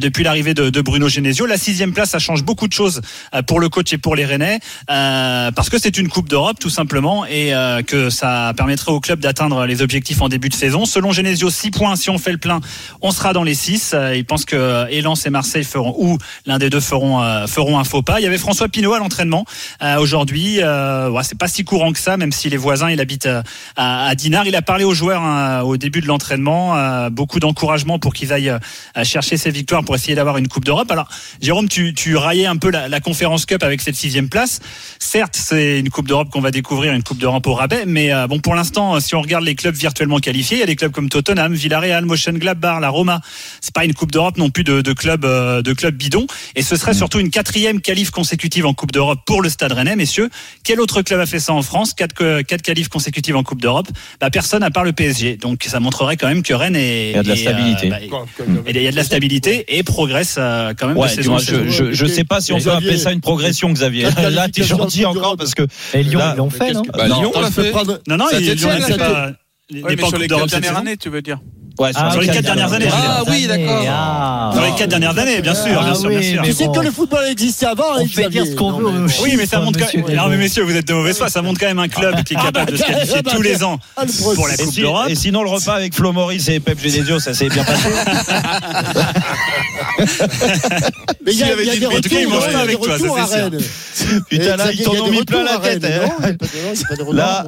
depuis l'arrivée de, de Bruno Genesio. La sixième place, ça change beaucoup de choses pour le coach et pour les Rennais, parce que c'est une Coupe d'Europe tout simplement et que ça permettrait au club d'atteindre les objectifs en début de saison. Selon Genesio, 6 points. Si on fait le plein, on sera dans les 6. Euh, Il pense que Lens et Marseille feront ou l'un des deux feront euh, feront un faux pas. Il y avait François Pinault à l'entraînement euh, aujourd'hui. Euh, ouais, c'est pas si courant que ça, même si les voisins il habite euh, à, à Dinard. Il a parlé aux joueurs hein, au début de l'entraînement. euh, beaucoup d'encouragement pour qu'ils aillent euh, chercher ces victoires pour essayer d'avoir une Coupe d'Europe. Alors Jérôme, tu, tu raillais un peu la, la conférence Cup avec cette sixième place. Certes, c'est une Coupe d'Europe qu'on va découvrir, une Coupe d'Europe au rabais, mais euh, bon, pour l'instant, si on regarde les clubs virtuellement qualifiés, il y a des clubs comme Tottenham, Villarreal, Mönchengladbach, la Roma. C'est pas une Coupe d'Europe non plus de, de clubs euh, de clubs bidons. Et ce serait surtout une quatrième qualif consécutive en Coupe d'Europe pour le Stade Rennais, messieurs. Quel autre club a fait ça en France? Quatre quatre qualifs consécutives en Coupe d'Europe? Bah, personne à part le PSG. Donc ça montrerait quand même que Rennes est, Il y a de la est, stabilité. bah, et il y a de la stabilité et progresse euh, quand même Ouais, de saison saison. je, je, je sais pas si on peut appeler ça une progression, Xavier. Là, t'es gentil encore parce que Et Lyon, Là, ils l'ont fait, non Bah, Non, Lyon, on l'a fait. Non, non, Ça il tient- Lyon ça n'est tient- pas. n'est mais sur les quatre dernières années, tu veux dire ouais, sur Ah, sur les quatre dernières années. Ah oui, d'accord. Ah. Sur les quatre dernières années, bien sûr, Ah bien sûr, bien oui, sûr. mais Tu sais bon. que le football existait avant, On hein, fait dire ce qu'on veut Oui, mais ça montre quand même. Non, mais messieurs, vous êtes de mauvaise foi. Ça montre quand même un club qui est capable de se qualifier Ah, bah, tous les ans ah, pour la Coupe d'Europe. et sinon, le repas avec Flo Maurice et Pep Genesio, ça s'est bien passé. [LAUGHS] Mais il y a, avait y a des en tout cas, il mange pas des avec toi, ça, c'est sûr. Putain, là, ils t'en ont mis plein la tête. Hein. Retours, Là.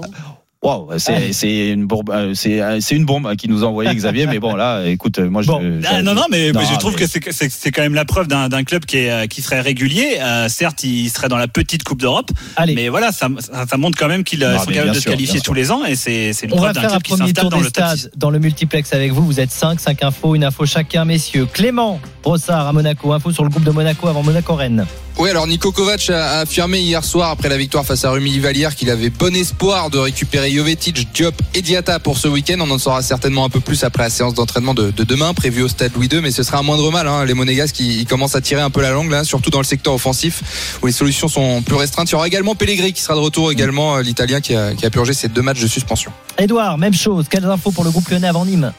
Waouh, c'est c'est une bombe, euh, c'est c'est une bombe qui nous a envoyé Xavier, mais bon là, écoute, euh, moi je. Bon. je- Ah, non, non, mais, Non, mais je trouve mais- que c'est c'est c'est quand même la preuve d'un d'un club qui, est, euh, qui serait régulier. Euh, certes, il serait dans la petite Coupe d'Europe, Allez. mais voilà, ça, ça, montre quand même qu'ils euh, sont capables de se qualifier tous les ans, et c'est c'est une On va preuve d'un faire un club qui premier s'installe tour dans des le top 6. stades dans le multiplex avec vous. Vous êtes 5, 5 infos, une info chacun, messieurs. Clément Brossard à Monaco, info sur le groupe de Monaco avant Monaco-Rennes. Oui, alors Nico Kovac a affirmé hier soir après la victoire face à Rumi Valière qu'il avait bon espoir de récupérer Jovetic, Diop et Diata pour ce week-end. On en saura certainement un peu plus après la séance d'entraînement de, de demain prévue au stade Louis II, mais ce sera un moindre mal. Hein. Les Monégasques qui commencent à tirer un peu la langue surtout dans le secteur offensif où les solutions sont plus restreintes. Il y aura également Pellegrini qui sera de retour également, euh, l'Italien qui a, qui a purgé ses deux matchs de suspension. Edouard, même chose. Quelles infos pour le groupe lyonnais avant Nîmes?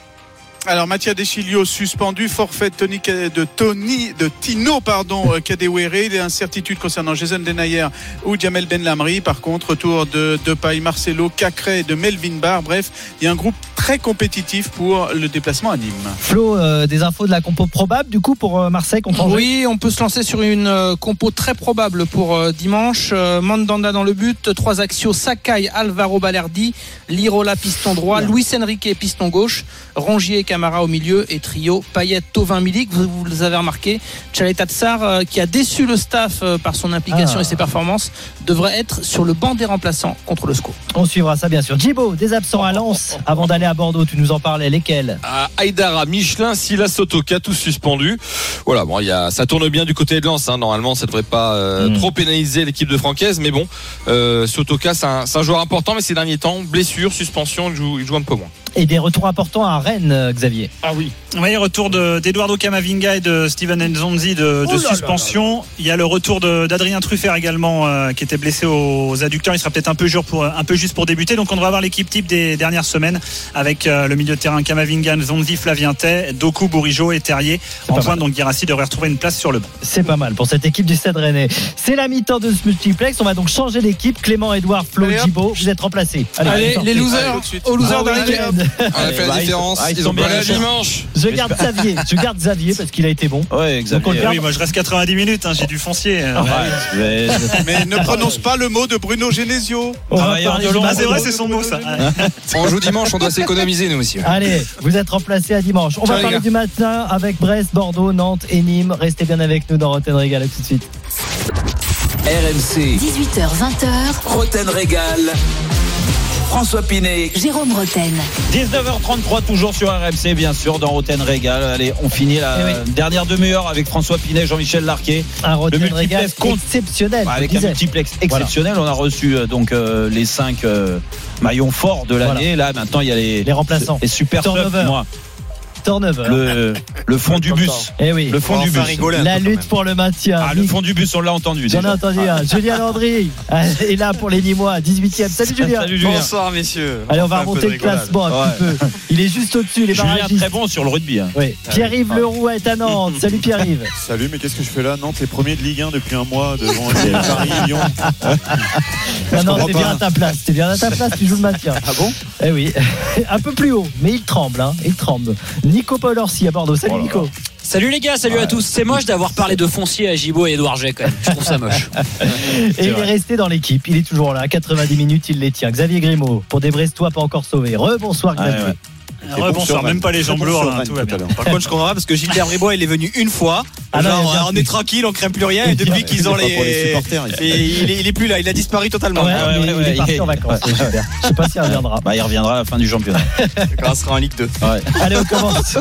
Alors Mathias Deschilio suspendu, forfait de Tony, de Tony, de Tino, pardon, euh, Kadewere. Il y a incertitude concernant Jason Denayer ou Jamel Ben Lamri. Par contre, retour de Depay, Marcelo, Cacré de Melvin Barr. Bref, il y a un groupe très compétitif pour le déplacement à Nîmes. Flo, euh, des infos de la compo probable du coup pour euh, Marseille contre Angers? Oui, on peut se lancer sur une euh, compo très probable pour euh, dimanche. Euh, Mandanda dans le but, trois axios Sakai, Alvaro Balerdi, Lirola piston droit, Luis Enrique piston gauche, Rongier et Camara au milieu et trio Payet, Tovin, Milik. Vous, vous les avez remarqué, Chaleta Tsar euh, qui a déçu le staff euh, par son implication Ah. et ses performances devrait être sur le banc des remplaçants contre le SCO. On suivra ça bien sûr. Djibo, des absents à Lens avant d'aller à Bordeaux. Tu nous en parlais. Lesquels? À Aïdara, Michelin, Silas Sotoka, tous suspendus. Voilà, bon, il y a, ça tourne bien du côté de Lens. hein. Normalement, ça devrait pas euh, Mm. trop pénaliser l'équipe de Francaise, mais bon, euh, Sotoka, c'est un, c'est un joueur important, mais ces derniers temps, blessure, suspension, il joue, il joue un peu moins. Et des retours importants à Rennes, euh, Xavier. Ah oui. Oui, retour de- d'Eduardo Camavinga et de Steven Nzonzi de, de Oh là là suspension. Il y a le retour d'Adrien Truffert également, euh, qui était blessé aux adducteurs. Il sera peut-être un peu, dur pour, un peu juste pour débuter. Donc on devrait avoir l'équipe type des dernières semaines avec euh, le milieu de terrain Camavinga, Nzonzi, Flavien Tay, Doku, Bourigeau et Terrier en pointe. Donc Girassi devrait retrouver une place sur le banc. C'est pas mal pour cette équipe du Stade Rennais. C'est la mi-temps de ce multiplex. On va donc changer d'équipe. Clément, Edouard, Flo. Djibo, vous êtes remplacés. Allez, les losers, Allez, Ah. On a fait bah, la ils- différence. ah, ils ont bien la dimanche. Je garde Xavier. Je garde Xavier parce qu'il a été bon. Ouais, Xavier. garde. Oui, moi je reste 90 minutes, hein, j'ai du foncier. [LAUGHS] mais- ne prononce pas le mot de Bruno Genesio. Ah, c'est vrai, c'est son mot ça. On joue dimanche, on doit s'économiser nous aussi. Allez, vous êtes remplacés à dimanche. On va parler du matin avec Brest, Bordeaux, Nantes et Nîmes. Restez bien avec nous dans Rotten Régal. À tout de suite. RMC, 18h20h, Roten Régal. François Pinet, Jérôme Roten. 19h33 toujours sur RMC bien sûr dans Roten Régal. Allez, on finit la Eh oui. dernière demi-heure avec François Pinet, Jean-Michel Larquet. Un multiplex Régal compte. exceptionnel. avec un multiplex exceptionnel. On a reçu euh, donc euh, les cinq euh, maillons forts de l'année. Là maintenant il y a les, Les remplaçants. les super Turnover. subs, moi. Turnover. Le, le fond du bus. Eh oui. Le fond du bus. La lutte pour le maintien. Ah, le fond du bus, on l'a entendu. J'en ai entendu un. Julien Landry euh, est là pour les Nîmois, 18e. Salut Julien. Salut Julien. Bonsoir, messieurs. Allez, on va remonter de le classement un petit peu. Il est juste au-dessus, les Julien barragistes. très bon sur le rugby. hein. Oui. Pierre-Yves Leroux est à Nantes. Salut Pierre-Yves. [LAUGHS] Salut, mais qu'est-ce que je fais là? Nantes est premier de Ligue 1 depuis un mois devant [LAUGHS] Paris Lyon. Non, non, t'es bien à ta place. T'es bien à ta place, tu joues le maintien. Ah bon? Eh oui, [LAUGHS] un peu plus haut, mais il tremble, hein, il tremble. Nico Paul Orsi à Bordeaux. Salut Oh Nico. Salut les gars, salut à tous. C'est moche d'avoir parlé de foncier à Gibo et Edouard J quand même. Je trouve ça moche. [LAUGHS] Et il est resté dans l'équipe, il est toujours là. 90 minutes, il les tient. Xavier Grimaud, pour des Brestois pas encore sauvés. Rebonsoir Xavier. Ouais, ouais. Rebonsoir, même pas les jambes lourdes, hein. Par contre, je comprends parce que Gilbert Bribois, il est venu une fois. Ah Genre, il vient on est tranquille, on craint plus rien. Et depuis qu'ils ont Pas pour les les. supporters, il, est, il est plus là, il a disparu totalement. Ouais, ouais, mais ouais, il est parti il- en vacances. Gilbert. Je sais pas s'il reviendra. Bah, il reviendra à la fin du championnat. Quand on sera en Ligue 2. Allez, on commence.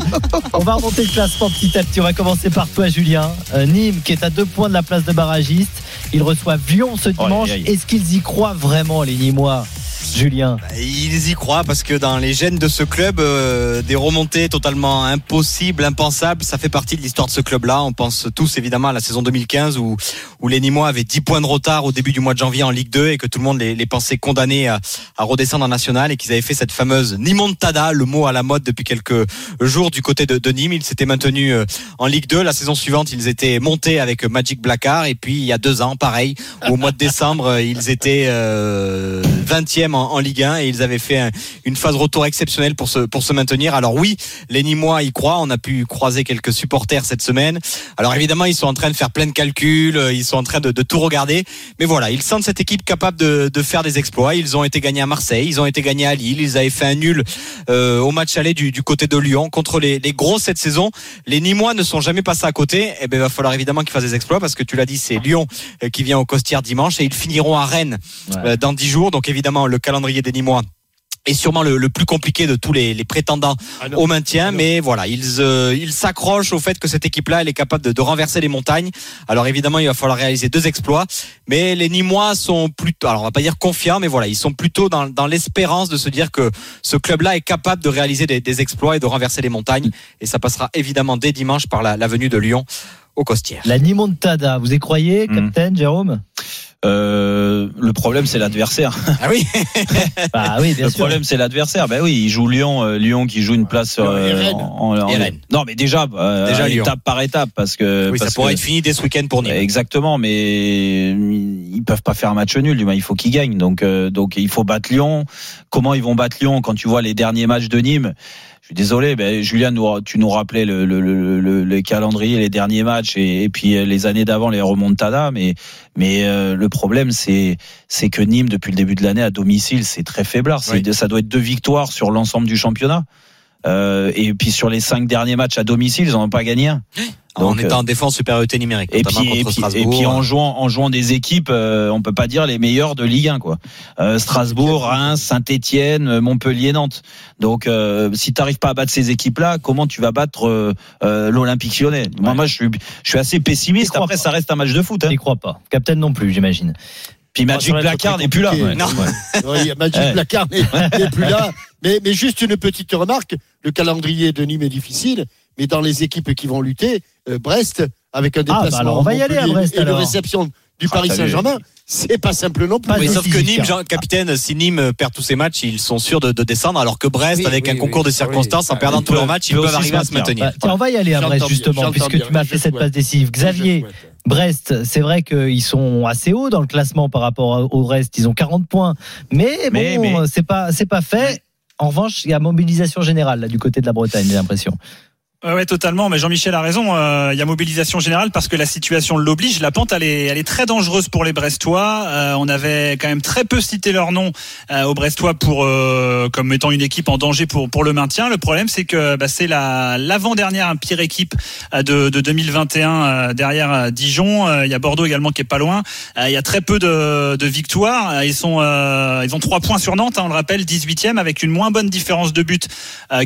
On va remonter le classement petit à petit. On va commencer par toi, Julien. Euh, Nîmes, qui est à deux points de la place de barragiste. Ils reçoivent Lyon ce dimanche. Est-ce qu'ils y croient vraiment, les Nîmois? Julien Ils y croient parce que dans les gènes de ce club, euh, des remontées totalement impossibles, impensables, ça fait partie de l'histoire de ce club-là. On pense tous évidemment à la saison 2015 où, où les Nîmois avaient 10 points de retard au début du mois de janvier en Ligue 2 et que tout le monde les, pensait condamnés à, à redescendre en National et qu'ils avaient fait cette fameuse Nimontada, le mot à la mode depuis quelques jours du côté de, de Nîmes. Ils s'étaient maintenus euh, en Ligue 2. La saison suivante, ils étaient montés avec Magic Blackard et puis il y a deux ans, pareil, au mois de décembre, euh, ils étaient euh, 20e en, en Ligue 1 et ils avaient fait un- une phase retour exceptionnelle pour se, pour se maintenir. Alors oui, les Nîmois y croient. On a pu croiser quelques supporters cette semaine. Alors évidemment, ils sont en train de faire plein de calculs, euh, ils sont en train de, de tout regarder. Mais voilà, ils sentent cette équipe capable de, de faire des exploits. Ils ont été gagnés à Marseille, ils ont été gagnés à Lille, ils avaient fait un nul euh, au match aller du, du côté de Lyon contre les, les gros cette saison. Les Nîmois ne sont jamais passés à côté. Et ben, il va falloir évidemment qu'ils fassent des exploits parce que tu l'as dit, c'est Lyon euh, qui vient au Costière dimanche et ils finiront à Rennes euh, dans 10 jours. Donc évidemment, le calendrier des Nîmois est sûrement le, le plus compliqué de tous les, les prétendants au maintien. Mais voilà, ils euh, ils s'accrochent au fait que cette équipe-là, elle est capable de, de renverser les montagnes. Alors évidemment, il va falloir réaliser deux exploits. Mais les Nîmois sont plutôt, alors on va pas dire confiants, mais voilà, ils sont plutôt dans, dans l'espérance de se dire que ce club-là est capable de réaliser des, des exploits et de renverser les montagnes. Et ça passera évidemment dès dimanche par la, la venue de Lyon au Costière. La Nimontada, vous y croyez, Hmm. capitaine Jérôme? Euh, le problème, c'est l'adversaire. [LAUGHS] Ah oui Bah oui, bien le sûr. problème, c'est l'adversaire. Ben oui, il joue Lyon, euh, Lyon qui joue une place euh, en, en- Rennes. non, mais déjà, euh, Déjà étape par étape, parce que Oui, ça pourrait que- être fini dès ce week-end pour Nîmes. Exactement, mais ils peuvent pas faire un match nul. du moins, Il faut qu'ils gagnent. Donc, euh, donc il faut battre Lyon. Comment ils vont battre Lyon quand tu vois les derniers matchs de Nîmes? Suis désolé, ben, Julien, nous- tu nous rappelais le, le, le, le- le calendrier, les derniers matchs et, et puis euh, les années d'avant, les remontadas. Mais, mais euh, le problème, c'est c'est que Nîmes, depuis le début de l'année, à domicile, c'est très faiblard. Oui. Ça doit être deux victoires sur l'ensemble du championnat. Euh, et puis sur les cinq derniers matchs à domicile, ils n'en ont pas gagné un. en Donc, étant en défense supériorité numérique, et puis, et puis, Strasbourg. et puis en jouant en jouant des équipes, euh, on peut pas dire les meilleures de Ligue 1 quoi. Euh, Strasbourg, Reims, Saint-Étienne, Montpellier, Nantes. Donc euh, si tu n'arrives pas à battre ces équipes-là, comment tu vas battre euh, euh, l'Olympique Lyonnais? Moi, moi je suis je suis assez pessimiste. Après pas. ça reste un match de foot. Hein. J'y crois pas. Capitaine non plus, j'imagine. Puis Magic très n'est plus là. compliqué. Non. [LAUGHS] Oui, Magic Ouais. Placard n'est plus là. [LAUGHS] Mais, mais juste une petite remarque. Le calendrier de Nîmes est difficile, mais dans les équipes qui vont lutter, euh, Brest, avec un bah déplacement alors, on va y aller à Brest, et une réception du Ah, Paris. Saint-Germain, c'est pas simple non plus. Oui, sauf que Nîmes, hein. Jean, capitaine, si Nîmes perd tous ses matchs, ils sont sûrs de, de descendre, alors que Brest, Oui, avec oui, un oui. concours de circonstances, en perdant tous leurs matchs, ils peuvent arriver à se maintenir. Bah, tiens, on va y aller à Brest justement, puisque bien. tu m'as fait cette passe décisive. Xavier. Brest, c'est vrai qu'ils sont assez hauts dans le classement par rapport au reste. Ils ont 40 points, mais bon, Mais- mais- c'est pas c'est pas fait. En revanche, il y a mobilisation générale là du côté de la Bretagne, j'ai l'impression. Ouais, ouais, totalement. Mais Jean-Michel a raison. euh, Il y a mobilisation générale parce que la situation l'oblige. La pente, elle est, elle est très dangereuse pour les Brestois. Euh, on avait quand même très peu cité leur nom euh, aux Brestois pour euh, comme étant une équipe en danger pour pour le maintien. Le problème, c'est que bah, c'est la l'avant-dernière pire équipe euh, de, de 2021 euh, derrière Dijon. Il y a Bordeaux également qui est pas loin. Il y a très peu de, de victoires. Ils sont ils ont trois points sur Nantes. hein, on le rappelle, 18e avec une moins bonne différence de but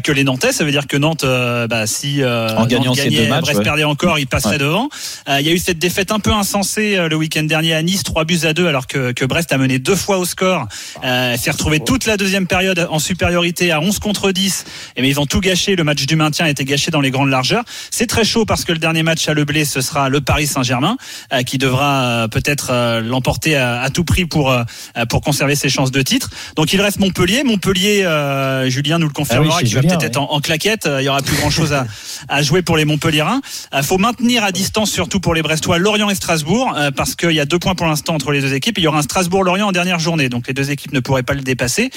que les Nantais. Ça veut dire que Nantes, bah, euh, En gagnant Nantes ces gagnait, deux matchs, Brest ouais. perdait encore, il passerait Ouais. devant. Euh, Il y a eu cette défaite un peu insensée euh, le week-end dernier à Nice, 3 buts à 2 alors que, que Brest a mené deux fois au score. Euh, s'est retrouvé toute la deuxième période en supériorité à 11 contre 10. Et mais ils ont tout gâché. Le match du maintien a été gâché dans les grandes largeurs. C'est très chaud parce que le dernier match à Le Blé, ce sera le Paris Saint-Germain euh, qui devra euh, peut-être euh, l'emporter à, à tout prix pour euh, pour conserver ses chances de titre. Donc il reste Montpellier. Montpellier, euh, Julien nous le confirmera, Ah oui, qui va Julien, peut-être être en, en claquette. Euh, Il y aura plus grand chose à, [LAUGHS] à jouer pour les Montpellierins. Il faut maintenir à distance, surtout pour les Brestois, Lorient et Strasbourg, euh, parce qu'il y a deux points pour l'instant entre les deux équipes. Il y aura un Strasbourg-Lorient en dernière journée, donc les deux équipes ne pourraient pas le dépasser.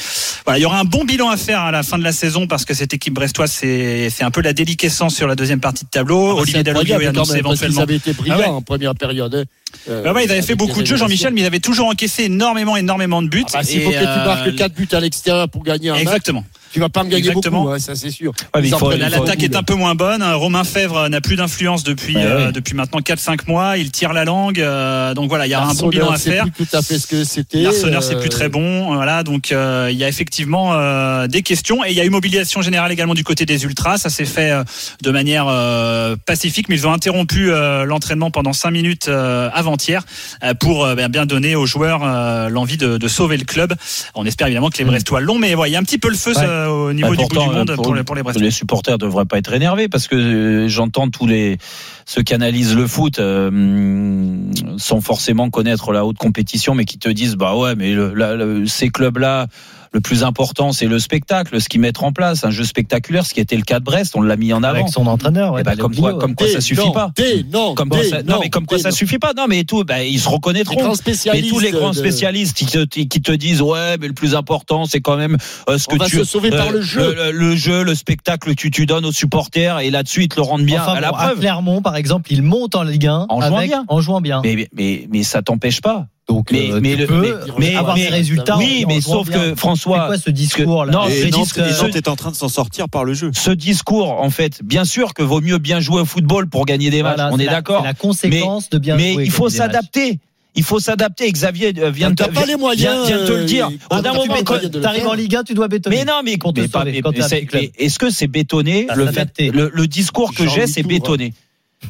Voilà, il y aura un bon bilan à faire à la fin de la saison, parce que cette équipe brestoise, c'est un peu la déliquescence sur la deuxième partie de tableau. Ah, Olivier Dalloglio est annoncé éventuellement. avaient été brillants Ah ouais. en première période. hein. Euh, ouais, ils avaient fait beaucoup de jeux, Jean-Michel, mais ils avaient toujours encaissé énormément, énormément de buts. Ah bah, S'il faut Et, que tu euh, marques 4 buts à l'extérieur pour gagner un match, Exactement. Tu vas pas en gagner Exactement. beaucoup, hein, ça c'est sûr. l'attaque est un peu moins bonne. Romain Fèvre n'a plus d'influence depuis Ouais, euh, ouais. depuis maintenant 4-5 mois. Il tire la langue. euh, donc voilà, il y a un bon bilan à faire. plus tout à fait ce que c'était. L'arseneur c'est euh, plus très bon, voilà donc euh, il y a effectivement euh, des questions et il y a eu mobilisation générale également du côté des ultras. Ça s'est fait euh, de manière euh, pacifique, mais ils ont interrompu euh, l'entraînement pendant 5 minutes euh, avant-hier euh, pour euh, bien donner aux joueurs euh, l'envie de, de sauver le club. On espère évidemment que les Brestois l'ont, mais voilà, il y a un petit peu le feu Ouais. Ça, au niveau Bah, du bout pourtant, du monde euh, pour, les, pour les supporters devraient pas être énervés parce que euh, j'entends tous les ceux qui analysent le foot euh, sans forcément connaître la haute compétition, mais qui te disent bah ouais, mais le- la- le- ces clubs-là. Le plus important, c'est le spectacle, ce qu'ils mettent en place, un jeu spectaculaire, ce qui était le cas de Brest, on l'a mis en avant. Avec son entraîneur. ouais, Eh ben, comme quoi, Dalloglio, comme quoi ça suffit non, pas. non, Comme quoi ça, non, mais comme quoi ça suffit pas. Non, mais tout, ben, ils se Les reconnaîtront. grands Mais spécialistes. tous les grands de- spécialistes qui te, qui te disent ouais mais le plus important c'est quand même euh, ce On que va tu se sauver par euh, le jeu. le, le jeu le spectacle que tu donnes aux supporters et là-dessus ils te le rendent bien Enfin, à la bon, à preuve Clermont, par exemple, il monte en Ligue 1 En jouant bien. en jouant bien. mais mais ça t'empêche pas Donc, mais euh, mais tu le peux mais, mais- avoir mais- des résultats. oui mais sauf bien. que François quoi ce discours là non, Et ce Nantes, discours- et ce- Nantes est en train de s'en sortir par le jeu. ce discours en fait bien sûr que vaut mieux bien jouer au football pour gagner des matchs on est d'accord La conséquence de bien mais jouer. il faut s'adapter il faut s'adapter Xavier euh, vient te- pas les moyens, vient- vient de te le euh, dire au d'un tu moment quand- T'arrives faire. en Ligue 1, tu dois bétonner. Mais non, mais, mais mais- mais mais est-ce que c'est bétonné le, fait, le, le discours que j'ai, c'est bétonné.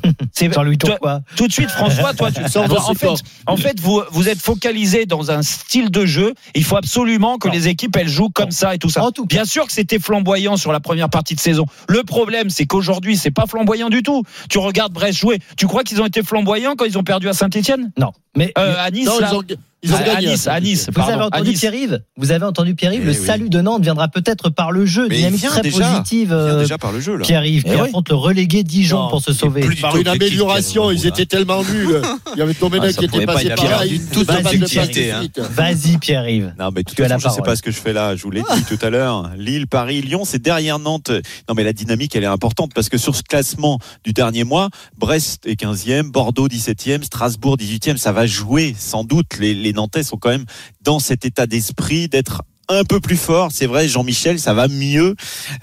[LAUGHS] C'est Jean-Louis Tourcoing. Tout de suite, François, toi, tu [LAUGHS] Sans en, fait, en fait, vous, vous êtes focalisé dans un style de jeu. Il faut absolument que Non. les équipes elles jouent comme ça et tout ça. En tout cas. Bien sûr que c'était flamboyant sur la première partie de saison. Le problème, c'est qu'aujourd'hui, c'est pas flamboyant du tout. Tu regardes Brest jouer. Tu crois qu'ils ont été flamboyants quand ils ont perdu à Saint-Etienne Non. Mais euh, À Nice, Non, là ils ont, ils ont à, à. Nice, à Nice, vous pardon, avez à entendu Nice. Pierre-Yves Vous avez entendu Pierre-Yves Eh Le oui. salut de Nantes viendra peut-être par le jeu. Mais Dynamique très déjà. positive. Euh, déjà par le jeu là. Pierre-Yves qui Eh oui. affronte le relégué Dijon Non, pour se sauver. Par tout une amélioration, ils étaient tellement nuls. [LAUGHS] Il y avait Domenech Ah, qui était pas passé par là. Toute hein. Vas-y Pierre-Yves. Non, mais as la façon, je sais parole. pas ce que je fais là. Je vous l'ai dit tout à l'heure. Lille, Paris, Lyon, c'est derrière Nantes. Non, mais la dynamique, elle est importante parce que sur ce classement du dernier mois, Brest est 15e, Bordeaux 17e, Strasbourg 18e. Ça va jouer sans doute. Les, les Nantais sont quand même dans cet état d'esprit d'être un peu plus fort. C'est vrai, Jean-Michel, ça va mieux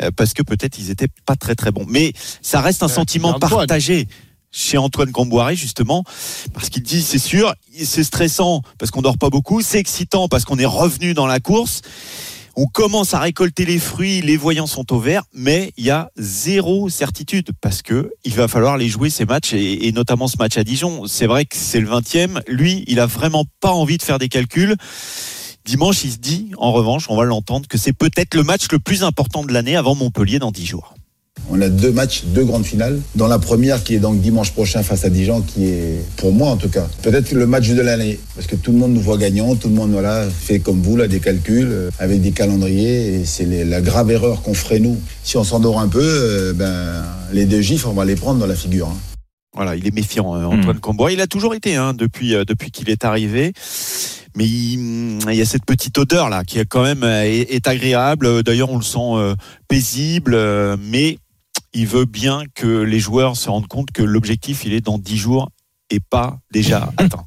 euh, parce que peut-être ils étaient pas très très bons. Mais ça reste un sentiment partagé chez Antoine Camboiré justement parce qu'il dit c'est sûr c'est stressant parce qu'on dort pas beaucoup c'est excitant parce qu'on est revenu dans la course on commence à récolter les fruits, les voyants sont au vert, mais il y a zéro certitude parce que il va falloir les jouer ces matchs et, notamment ce match à Dijon. C'est vrai que c'est le 20e. Lui, il a vraiment pas envie de faire des calculs. Dimanche, il se dit, en revanche, on va l'entendre, que c'est peut-être le match le plus important de l'année avant Montpellier dans 10 jours. On a deux matchs, deux grandes finales. Dans la première, qui est donc dimanche prochain face à Dijon, qui est, pour moi en tout cas, peut-être le match de l'année. Parce que tout le monde nous voit gagnants, tout le monde voilà, fait comme vous, là, des calculs, euh, avec des calendriers. Et c'est les- la grave erreur qu'on ferait nous. Si on s'endort un peu, euh, ben, les deux gifs, on va les prendre dans la figure. hein. Voilà, il est méfiant, euh, Antoine Cambois. Il a toujours été, hein, depuis, euh, depuis qu'il est arrivé. Mais il, il y a cette petite odeur là qui est quand même est, est agréable. D'ailleurs, on le sent euh, paisible, euh, mais il veut bien que les joueurs se rendent compte que l'objectif, il est dans 10 jours et pas déjà [LAUGHS] atteint.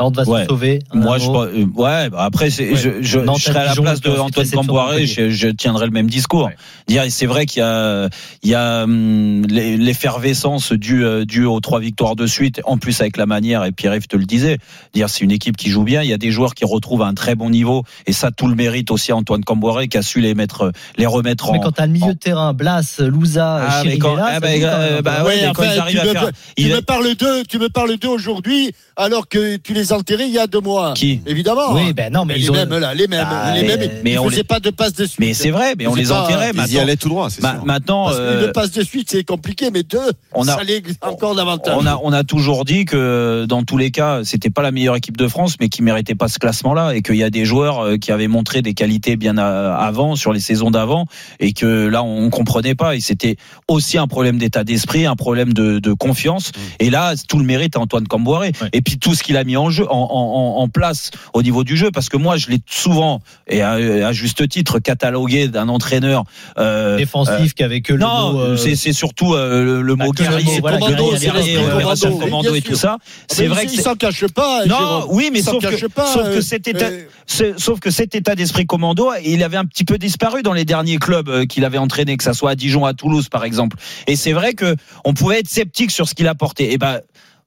Nantes va Ouais. se sauver. Moi, je, euh, ouais, bah après, Ouais. je, je, Nantes je serais à la Dijon, place de ensuite Antoine Camboiré, je, je tiendrai le même discours. Dire, c'est vrai qu'il y a, il y a hum, l'e- l'effervescence due, euh, due aux trois victoires de suite, en plus avec la manière, et Pierre-Yves te le disait, dire, c'est une équipe qui joue bien, il y a des joueurs qui retrouvent un très bon niveau, et ça, tout le mérite aussi à Antoine Camboiré, qui a su les mettre, les remettre en. Mais quand t'as le milieu de terrain, Blas, Louza, Ah, mais quand- ah, bah, joue quand euh, même. bah, ouais, mais quand enfin, ils arrivent tu à me, faire- tu il me est- parles d'eux, tu me parles d'eux aujourd'hui, alors que tu les les il y a deux mois. Qui Évidemment. Oui, ben non, mais les ils ont- mêmes là, les mêmes, Ah, les mais- mêmes. mais ils on faisaient les- pas de passe de suite. Mais c'est vrai, mais on les pas- enterrait. Ils y allaient tout droit, c'est ma- sûr. maintenant, Parce euh, qu'une passe de suite, c'est compliqué, mais deux, On a- ça l'est encore davantage. on a, on a toujours dit que dans tous les cas, c'était pas la meilleure équipe de France, mais qui méritait pas ce classement-là, et qu'il y a des joueurs euh, qui avaient montré des qualités bien à- avant, sur les saisons d'avant, et que là, on comprenait pas. Et c'était aussi un problème d'état d'esprit, un problème de, de confiance. Et là, tout le mérite à Antoine Camboiré. Et puis tout ce qu'il a mis en jeu, en, en, en place au niveau du jeu, parce que moi, je l'ai souvent, et à, à juste titre, catalogué d'un entraîneur euh, Défensif qui avait que le non, mot, euh, c'est c'est surtout euh, le, le mot guerrier, voilà, commando, commando, commando et tout ça. C'est Mais vrai il- que il c'est- s'en cache pas. non, oui, mais sauf cache que, pas, sauf que euh, cet état, euh, c'est- sauf que cet état d'esprit commando, il avait un petit peu disparu dans les derniers clubs euh, qu'il avait entraîné, que ça soit à Dijon, à Toulouse, par exemple. Et c'est vrai que on pouvait être sceptique sur ce qu'il apportait. Et ben.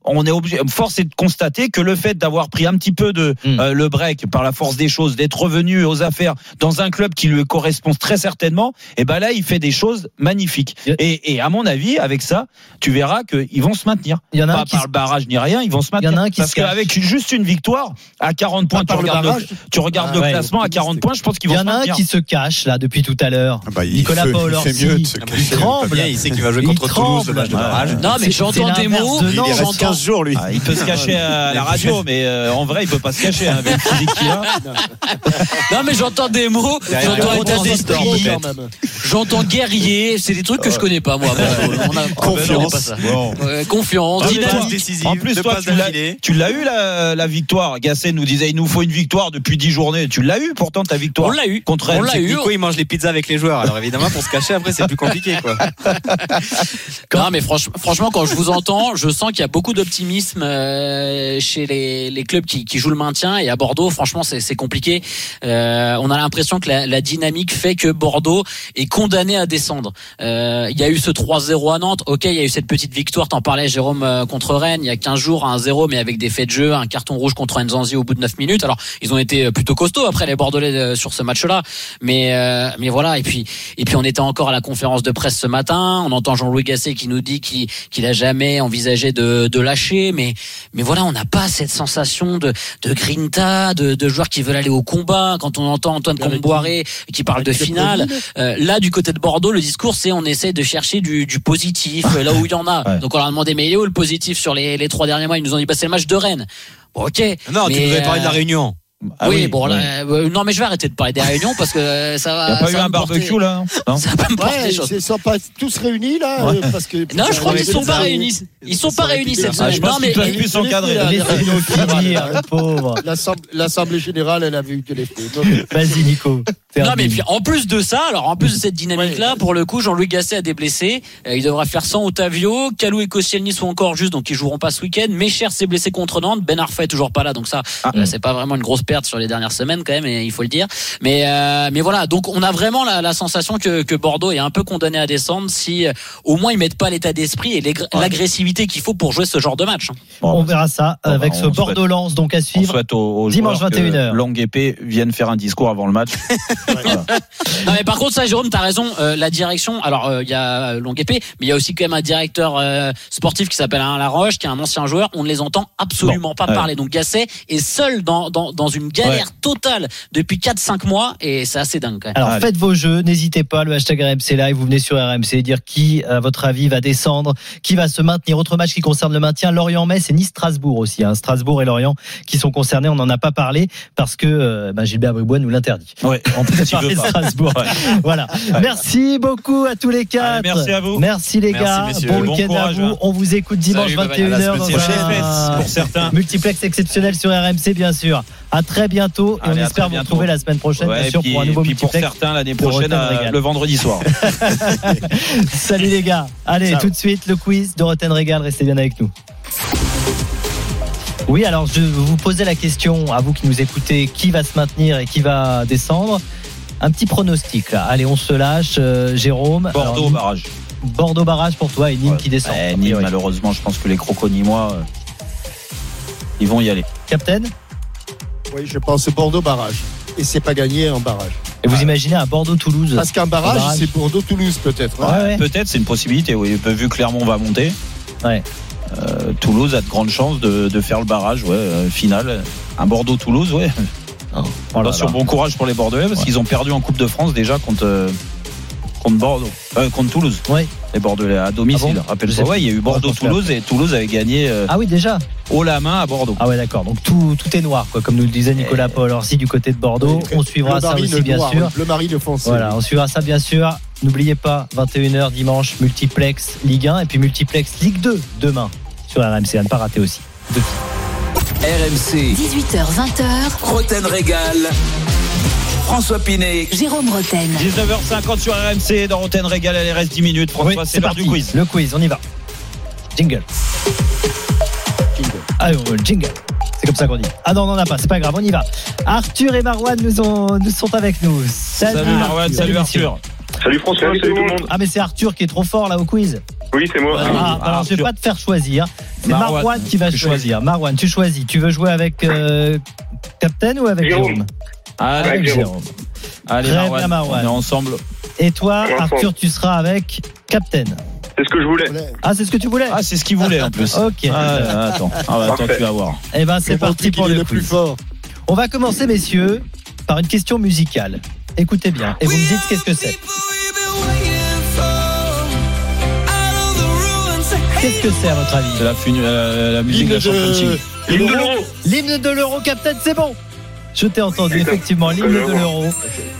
On est obligé, force est de constater que le fait d'avoir pris un petit peu de Hmm. euh, le break par la force des choses, d'être revenu aux affaires dans un club qui lui correspond très certainement, et ben là il fait des choses magnifiques. Et, et à mon avis, avec ça, tu verras qu'ils vont se maintenir. Il y en a un pas qui par se- le barrage ni rien, ils vont se Il y en maintenir. a un qui Parce qu'avec juste une victoire à 40 points, tu par le regardes, barrage. le, tu regardes Ah le ouais. classement à 40 points, je pense qu'ils Il y vont en a un maintenir. qui se cache là depuis tout à l'heure. Ah bah, il Nicolas fait- il Paolorsi. fait mieux de se il cacher. tremble. Il sait qu'il va jouer Il contre Toulouse le match de barrage. Non, mais j'entends des mots. Il j'entends- 15 jours, lui. Ah, il peut se cacher à la radio, mais euh, en vrai, il peut pas se cacher hein, avec le physique qu'il a. [LAUGHS] Non, mais j'entends des mots, j'entends état d'esprit, j'entends guerrier, c'est des trucs que je connais pas moi. On a- Confiance. on pas ça. Ouais, confiance, Ah, dynamique. En plus, toi, tu l'as, eu la, la victoire. Gasset nous disait, il nous faut une victoire depuis 10 journées. Tu l'as eu pourtant ta victoire. On l'a eu. Contre On elle. l'a eu. Il mange les pizzas avec les joueurs. Alors évidemment, pour se cacher, après, c'est plus compliqué, quoi. Non, mais franch- franchement, quand je vous entends, je sens qu'il y a beaucoup d'optimisme euh, chez les, les clubs qui, qui jouent le maintien. Et à Bordeaux, franchement, c'est compliqué. Euh, on a l'impression que la, la dynamique fait que Bordeaux est condamné à descendre. Euh, il y a eu ce 3-0 à Nantes. Ok, il y a eu cette petite victoire. T'en parlais, Jérôme, euh, contre Rennes. Il y a 15 jours, un 0 mais avec des faits de jeu, un carton rouge contre Nzanzi au bout de 9 minutes. Alors, ils ont été plutôt costauds après les Bordelais euh, sur ce match-là. Mais, euh, mais voilà. Et puis, et puis, on était encore à la conférence de presse ce matin. On entend Jean-Louis Gasset qui nous dit qu'il qu'il a jamais envisagé de, de lâcher. Mais, mais voilà, on n'a pas cette sensation de, de grinta, de, de joueurs qui veulent aller au combat. Quand on entend Antoine Comboiré qui parle de finale, euh, là, du côté de Bordeaux, le discours, c'est on essaie de chercher du, du positif euh, là où il y en a. Ouais. Donc on leur a demandé, mais il est où le positif sur les, les trois derniers mois? Ils nous ont dit, bah, c'est le match de Rennes. Bon, ok. Non, tu Mais, nous avais parlé de la euh, Réunion. Ah oui, oui, bon, là, euh, non, mais je vais arrêter de parler des réunions parce que euh, ça va. [LAUGHS] Il n'y a pas eu un porter- barbecue là [LAUGHS] non Ça va me porter Ouais, chose. ils sont pas tous réunis là, Ouais. euh, parce que. [LAUGHS] Non, je crois qu'ils sont c'est pas réunis. Ils sont pas réunis cette Ah, semaine. je pense Non, mais là. Finir, le pauvre. L'Assemblée l'Assemblée générale, elle avait eu. Donc, Vas-y, Nico. Non mais puis en plus de ça, alors en plus de cette dynamique là, pour le coup, Jean-Louis Gasset a des blessés. Euh, il devra faire sans Otavio, Kalou et Koscielny sont encore juste, donc ils joueront pas ce week-end. Mécher s'est blessé contre Nantes, Ben Arfa est toujours pas là, donc ça, Ah. c'est pas vraiment une grosse perte sur les dernières semaines quand même, et il faut le dire. Mais euh, mais voilà, donc on a vraiment la, la sensation que, que Bordeaux est un peu condamné à descendre si euh, au moins ils mettent pas l'état d'esprit et l'agr- l'agressivité qu'il faut pour jouer ce genre de match. hein. Bon, On verra ça Bon, avec bah, ce on souhaite- Bordeaux-Lens donc à On suivre. souhaite aux, aux Dimanche joueurs que 21h. Longue épée vienne faire un discours avant le match. [LAUGHS] Voilà. Non mais par contre ça Jérôme t'as raison euh, la direction alors euh, il y a Longue Épée mais il y a aussi quand même un directeur euh, sportif qui s'appelle Alain Laroche qui est un ancien joueur on ne les entend absolument Bon, pas ouais. parler donc Gasset est seul dans, dans, dans une galère totale depuis 4-5 mois et c'est assez dingue quand même. Alors Allez. faites vos jeux, n'hésitez pas, le hashtag RMC Live, vous venez sur RMC dire qui, à votre avis, va descendre, qui va se maintenir. Autre match qui concerne le maintien, Lorient-Metz et Nice-Strasbourg aussi. Hein. Strasbourg et Lorient qui sont concernés, on n'en a pas parlé parce que euh, ben, Gilbert Bribois nous l'interdit. Ouais. [LAUGHS] On peut parler de. Strasbourg. Voilà. Merci beaucoup à tous les quatre. Allez, merci à vous. Merci les Merci, gars. messieurs. bon Bon week-end à vous. hein. On vous écoute dimanche Salut, bye bye. À la 21h semaine dans un pour certains. multiplex exceptionnel sur RMC bien sûr. À très bientôt et Allez, on espère vous bientôt. retrouver la semaine prochaine Ouais, bien sûr puis, pour un nouveau puis pour certains l'année prochaine euh, le vendredi soir. [LAUGHS] [LAUGHS] Salut les gars. Allez, Ciao. tout de suite le quiz de Rotten Régal. Restez bien avec nous. Oui, alors je vous posais la question à vous qui nous écoutez, qui va se maintenir et qui va descendre? Un petit pronostic là. Allez, on se lâche. euh, Jérôme. Bordeaux Alors, barrage. Bordeaux barrage pour toi et Nîmes Ouais. qui descend. A Nîmes, malheureusement, je pense que les crocos-nîmois, euh, ils vont y aller. Captain oui, je pense Bordeaux barrage. Et c'est pas gagné en barrage. Et vous imaginez un Bordeaux-Toulouse Parce qu'en barrage, barrage. c'est Bordeaux-Toulouse peut-être. hein. Ouais, ouais. Peut-être, c'est une possibilité, oui. Vu que Clermont va monter. Ouais. Euh, Toulouse a de grandes chances de, de faire le barrage, ouais, euh, final. Un Bordeaux-Toulouse, ouais. Attention, bon courage pour les Bordelais parce qu'ils ont perdu en Coupe de France déjà contre euh, contre Bordeaux, euh, contre Toulouse. Oui. Les Bordelais à domicile. Ah bon Rappelle-toi, ouais, il y a eu. Bordeaux-Toulouse et Toulouse avait gagné euh, Ah oui, déjà haut la main à Bordeaux. Ah ouais, d'accord. Donc tout, tout est noir, quoi, comme nous le disait Nicolas Paul Orsi du côté de Bordeaux. On suivra Le ça aussi, bien noir, sûr. Le marine foncé. Voilà, on suivra ça bien sûr. N'oubliez pas, 21h dimanche, multiplex Ligue 1 et puis multiplex Ligue 2 demain sur RMC. À ne pas rater aussi. RMC, 18h20h, Roten Régal. François Pinet, Jérôme Roten. 19h50 sur RMC dans Roten Régal, il reste 10 minutes. Oui, François, c'est c'est l'heure parti. du quiz. Le quiz, on y va. Jingle. Ah, euh, jingle. C'est comme ça qu'on dit. Ah non, on n'en a pas, c'est pas grave, on y va. Arthur et Marwan nous, ont, nous sont avec nous. Salut, Salut Marwan, salut. Arthur. Salut François, salut, tout le monde. Ah, mais c'est Arthur qui est trop fort là au quiz. Oui, c'est moi. Ah, alors je vais Arthur. pas te faire choisir. C'est Marwan, Marwan, qui va choisir. Marwan, tu choisis. Tu veux jouer avec euh, Captain ou avec Jérôme? Avec Jérôme. Jérôme. Allez Très Marwan, bien, Marwan. on est ensemble. Et toi, Ensemble. Arthur, tu seras avec Captain. C'est ce que je voulais. Ah, c'est ce que tu voulais Ah, c'est ce qu'il voulait en plus. [LAUGHS] Ok. Ah, attends, ah, ouais, attends, Parfait. tu vas voir. Eh ben, c'est parti pour le plus quiz. fort. On va commencer, messieurs, par une question musicale. Écoutez bien, et vous me dites qu'est-ce que c'est. Qu'est-ce que c'est à votre avis? C'est la, euh, la musique de la Champions de- League. L'hymne de l'Euro. l'euro. L'hymne de l'euro, Captain, c'est bon Je t'ai entendu, effectivement, l'hymne de l'euro.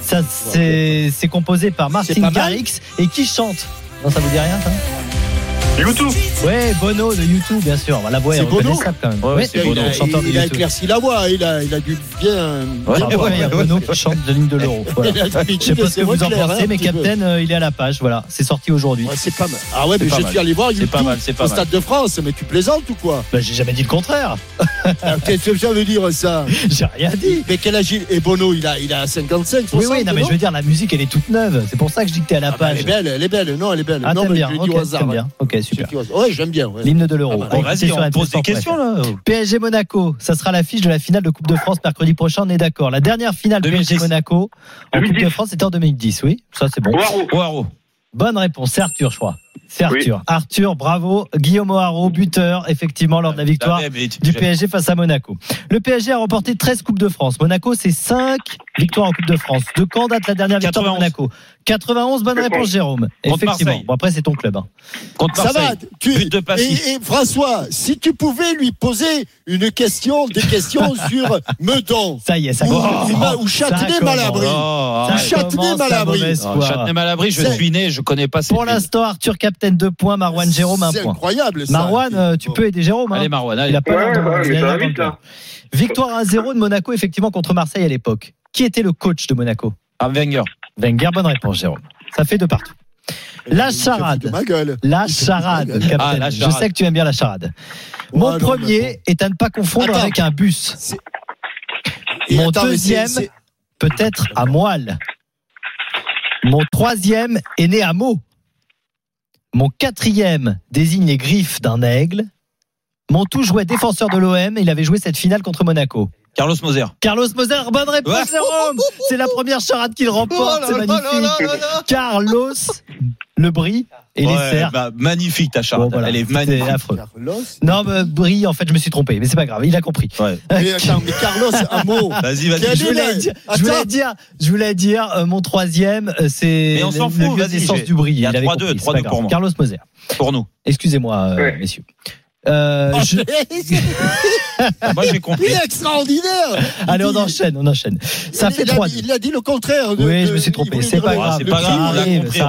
Ça, c'est composé par Martin. Garrix. Et qui chante? Non, ça vous dit rien, ça? YouTube. Ouais, Bono de YouTube, bien sûr. La voix est C'est Bono reconnaissable quand même. Ouais, Ouais, c'est Il Bono, a, il a éclairci la voix, il a, il a dû bien. Ouais, bien voir. ouais, il y a Bono qui chante de l'hymne de [LAUGHS] l'euro. Voilà. Je sais pas ce que vous en clair, pensez, hein, mais. Captain, euh, il est à la page. Voilà, c'est sorti aujourd'hui. Ouais, c'est pas mal. Ah ouais, mais je suis allé voir C'est YouTube pas mal, c'est pas au mal. Stade de France, mais tu plaisantes ou quoi Bah, j'ai jamais dit le contraire. Ah, [LAUGHS] Qu'est-ce que ça veut dire ça J'ai rien dit. Mais quel âge Et Bono, il a, il a 55, 60 Oui, oui, non, mais je veux dire, la musique, elle est toute neuve. C'est pour ça que je dis que t'es à la Ah bah, elle page. est belle, elle est belle. Non, elle est belle. Ah, non, mais bien. je dis au hasard. bien. Ok, super. Ouais, j'aime bien. ouais. L'hymne de l'euro. Ah bah, Vas-y, on pose des questions là. PSG Monaco, ça sera l'affiche de la finale de Coupe de France mercredi prochain, on est d'accord. La dernière finale 2010. PSG Monaco en Coupe 2010. de France c'était en 2010, oui, ça c'est bon. Bonne réponse, c'est Arthur, je crois. C'est Oui. Arthur. Arthur, bravo. Guillaume O'Haraud, buteur, effectivement, lors de la victoire du PSG face à Monaco. Le PSG a remporté 13 Coupes de France. Monaco, c'est 5 victoires en Coupe de France. De quand date la dernière victoire de 91. Monaco 91, bonne réponse, Jérôme. Effectivement. Bon, après, c'est ton club. hein. Contre Ça va, tu, But de et, et François, si tu pouvais lui poser une question, des questions [LAUGHS] sur Meudon Ça y est, ça ou, commence. ou- ou Châtenay-Malabry. Oh, Malabry. mauvaise Oh, foi. Châtenay-Malabry, je suis né, je connais pas ces Pour l'instant, Arthur Captain 2 points, Marwan Jérôme 1 C'est point. incroyable ça. Marwan, euh, tu peux aider Jérôme. hein. Allez Marwan, Il allez. a pas Ouais, l'air de- ouais, il a dans le vite, là. club. Victoire 1-0 de Monaco, effectivement, contre Marseille à l'époque. Qui était le coach de Monaco? Ah, Wenger. Wenger, bonne réponse, Jérôme. Ça fait de partout. La de charade. ma gueule. La de charade, ma gueule. Captain. Ah, la Je sais que tu aimes bien la charade. Ouais, Mon non, premier est à ne pas confondre Attends. avec un bus. Mon attends, deuxième, c'est- c'est- peut-être à moelle. Mon troisième est né à Meaux. Mon quatrième désigne les griffes d'un aigle. Mon tout jouait défenseur de l'OM. Il avait joué cette finale contre Monaco. Carlos Moser. Carlos Moser, bonne réponse, Ouais. Jérôme. C'est la première charade qu'il remporte. Oh C'est là là magnifique. là. Carlos, le et les Ouais, cerfs. bah, magnifique ta charade. Bon, voilà, Elle est magnifique. affreux. Carlos. Non, mais bris, en fait, je me suis trompé, mais c'est pas grave, il a compris. Ouais. [LAUGHS] Mais attends, mais Carlos, un mot. Vas-y, vas-y. Je voulais le- dire, je voulais dire, je voulais dire, euh, mon troisième, euh, c'est Mais on s'en le- fout, le vas-y, naissance j'ai- du bris. il y a Il avait 3-2, compris, c'est 3-2 pas grave. pour moi. Carlos Moser. Pour nous. Excusez-moi, euh, Ouais. messieurs. Euh, Oh, je- [LAUGHS] Ah, Moi, j'ai compris. Il est extraordinaire. [LAUGHS] Allez, on enchaîne, on enchaîne. Ça il- fait il a 3 dit- Il a dit le contraire. de- Oui, je me suis trompé. voulait C'est pas grave. c'est l'a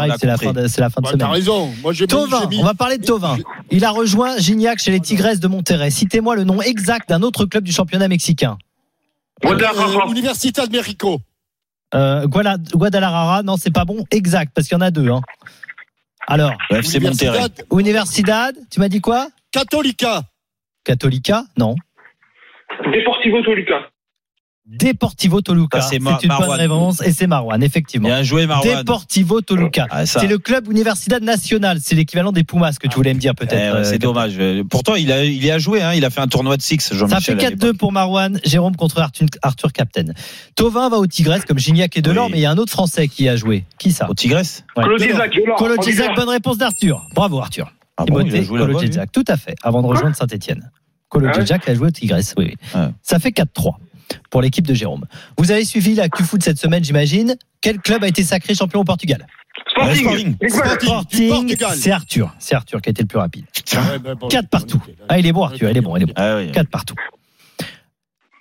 l'a c'est la compris. fin de, c'est la fin de Bah, semaine. T'as raison. Moi, j'ai mis- Tovin, j'ai mis- on va parler de Tovin. Il a rejoint Gignac chez les Tigresses de Monterrey. Citez-moi le nom exact d'un autre club du championnat mexicain. Euh, Universidad de Mexico. Euh, Guadalajara, non, c'est pas bon. Exact, parce qu'il y en a deux. hein. Alors, Le FC Monterrey. Universidad Universidad, tu m'as dit quoi? Católica. Católica Non. Deportivo Toluca. Deportivo Toluca. Ça, c'est une bonne réponse et c'est Marwan, effectivement. Bien joué, Marwan. Deportivo Toluca. Ah. C'est le club Universidad Nacional. C'est l'équivalent des Pumas que tu voulais me dire Eh peut-être. euh, c'est dommage. Pourtant, il, a, il y a joué. Hein. Il a fait un tournoi de six, Ça fait à l'époque. 4-2 pour Marwan, Jérôme contre Arthur, Arthur Captain. Tovin va au Tigres comme Gignac et Delors, Oui. mais il y a un autre Français qui a joué. Qui ça? Au Tigresse Ouais. Claude Isaac. Colo Gisac, bonne réponse d'Arthur. Bravo Arthur. Ah bon, il a Timothée joué là-bas, lui Kolodziejczak. Tout à fait, avant de rejoindre Saint-Etienne. Kolodziejczak a joué au Tigres, oui. oui. Ça fait 4-3 pour l'équipe de Jérôme. Vous avez suivi l'actu foot cette semaine, j'imagine. Quel club a été sacré champion au Portugal? Sporting. Sporting, c'est Arthur. C'est Arthur qui a été le plus rapide. 4 partout. Ah, il est bon, Arthur, il est bon, il est bon. 4 partout.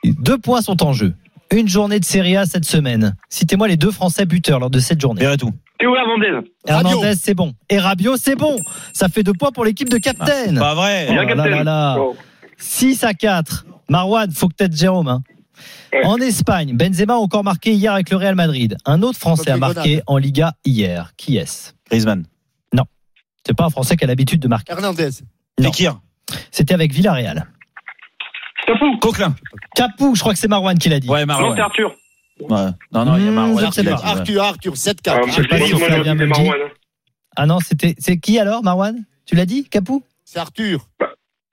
Deux points sont en jeu. Une journée de Serie A cette semaine. Citez-moi les deux Français buteurs lors de cette journée. Verretou. Théo Hernandez. Hernandez, c'est bon. Et Rabiot, c'est bon. Ça fait deux points pour l'équipe de Captain. Ah, pas vrai. Oh Bien, là là Captain. là. Oh. 6 à 4. Marwan, faut que t'aides Jérôme. hein. En Espagne, Benzema a encore marqué hier avec le Real Madrid. Un autre Français a marqué en Liga hier. Qui est-ce? Griezmann. Non. C'est pas un Français qui a l'habitude de marquer. Hernandez. Non. Fekir. C'était avec Villarreal. Capou. Coquelin. Capou, je crois que c'est Marwan qui l'a dit. Ouais, Non, Marwan. c'est Arthur. Ouais. Non, non, il y a Mmh, ouais. Arthur, Arthur, 7-4. Ah. Ah non, c'était c'est qui alors, Marwan? Tu l'as dit, Capou? C'est Arthur.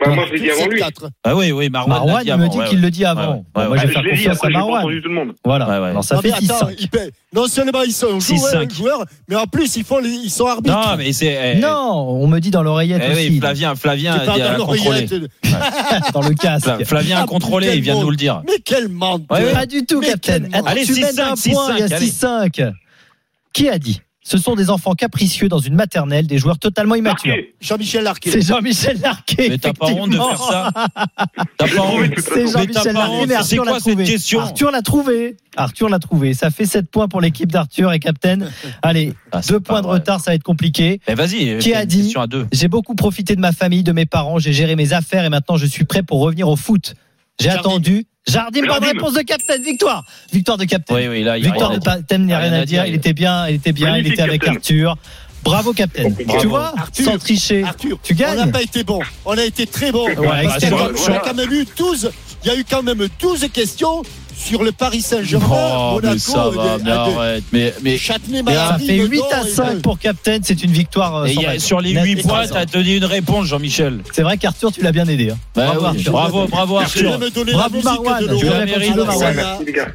Bah, moi, je l'ai dit avant lui. 7-4. Ah oui, oui, Marwan. Marwan, l'a dit il me dit ouais, qu'il ouais. le dit avant. Ouais, ouais, Bon, ouais, moi, je vais Je faire confiance à monde. Voilà. Ouais, ouais. Alors ça fait 6 attends, 5 il paie- non seulement ils sont joueurs, 6-5. joueurs, mais en plus ils, font les- ils sont arbitres. Non, mais c'est. eh, Non, on me dit dans l'oreillette Eh oui, aussi. Flavien, Flavien a à dans contrôler. l'oreillette. [LAUGHS] dans le casque. Fla- Flavien a Ah, contrôlé, quel il vient de nous le dire. Mais quel menteur. Pas du tout, Captain. Allez, tu 6-5, mènes d'un point, il y a 6-5, 6-5. Qui a dit? Ce sont des enfants capricieux dans une maternelle, des joueurs totalement immatures. Larquet. Jean-Michel Larquet. C'est Jean-Michel Larquet. Mais t'as pas honte de faire ça T'as pas honte C'est Mais Jean-Michel Larquet, mais C'est Arthur l'a quoi cette trouvé. question Arthur l'a trouvé. Arthur l'a trouvé. Ça fait 7 points pour l'équipe d'Arthur et Captain. [LAUGHS] Allez, Ah, deux points de vrai. retard, ça va être compliqué. Eh vas-y, Qui a dit. J'ai beaucoup profité de ma famille, de mes parents, j'ai géré mes affaires et maintenant je suis prêt pour revenir au foot. J'ai attendu. Jardim, bonne réponse de Captain. Victoire. Victoire de Captain. Oui, oui, là, il y a Victoire rien de. Captain, il n'y a rien à dire. Il était bien, il était bien, il était avec. Arthur. Bravo, Captain. Tu vois, Arthur. sans tricher. Arthur, Tu on n'a gagnes. pas été bon. On a été très bon. Ouais, y a quand même eu 12, il y a eu quand même 12 questions sur le Paris Saint-Germain, Oh, Monaco, mais ça va, mais arrête. Mais, mais, Châtenay, Et ça Malabry, fait Meudon 8 à et- 5 pour Captain. C'est une victoire. euh, et y a- sur les Net 8 et points, t'as donné une réponse, Jean-Michel. C'est vrai qu'Arthur, tu l'as bien aidé. hein. Bah Bravo, oui, Arthur. bravo, bravo, Arthur. Bravo, Marwan. Tu l'as mérité,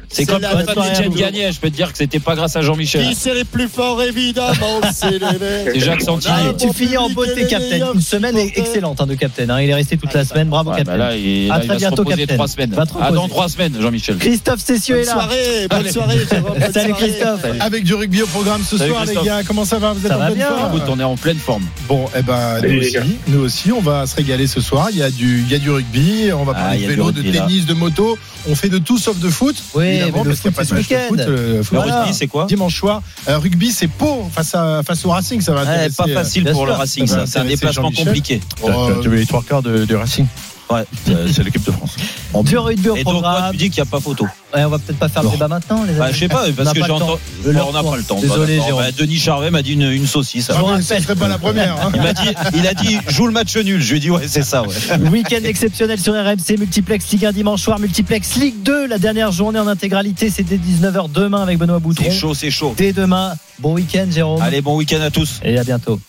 c'est comme quand soirée. gagnait, je peux te dire que c'était pas grâce à Jean-Michel. Qui c'est les plus forts, évidemment, c'est les. [LAUGHS] C'est Jacques Santini. Tu finis en beauté, Captain. Une semaine excellente hein, de Captain. hein. Il est resté toute la semaine. Bravo, Captain. bah il, À très bientôt, Captain. trois semaines. Va te Ah, dans reposer. trois semaines, Jean-Michel. Christophe Cessieux Bonne est là. soirée, bonne Allez. soirée, bonne Salut soirée. Christophe. Avec du rugby au programme ce Salut, soir, les gars. Comment ça va Vous êtes Ça en va pleine bien. forme on est en pleine forme. Bon, eh ben, Salut, nous aussi, nous aussi, on va se régaler ce soir. Il y a du, il y a du rugby, on va Ah, parler de vélo, de là. tennis, de moto. On fait de tout sauf de foot. Oui, évidemment, parce qu'il y a pas de match foot, euh, Le rugby, c'est quoi Dimanche soir, Euh, rugby, c'est Pau face, à, face au Racing. Ça va intéresser, Pas facile pour le. Racing, Ça. C'est un déplacement compliqué. euh, tu veux les trois quarts de Racing Ouais. C'est l'équipe de France. Du rugby au Et donc, toi, programme. tu dis qu'il n'y a pas photo. Ouais, on va peut-être pas faire le débat maintenant, les Bah, amis. je sais pas, On parce n'a que leur on n'a pas le temps. Désolé, Bah. Bah, Denis Charvet m'a dit une, une saucisse. Ah, ce serait pas la première. hein. Il m'a dit, il a dit, joue le match nul. Je lui ai dit, ouais, c'est ça, ouais. [LAUGHS] Week-end exceptionnel sur RMC, multiplex Ligue 1 dimanche soir, multiplex Ligue 2, la dernière journée en intégralité, c'est dès 19h demain avec Benoît Boutron. C'est chaud, c'est chaud. Dès demain, bon week-end Jérôme. Allez, bon week-end à tous. Et à bientôt.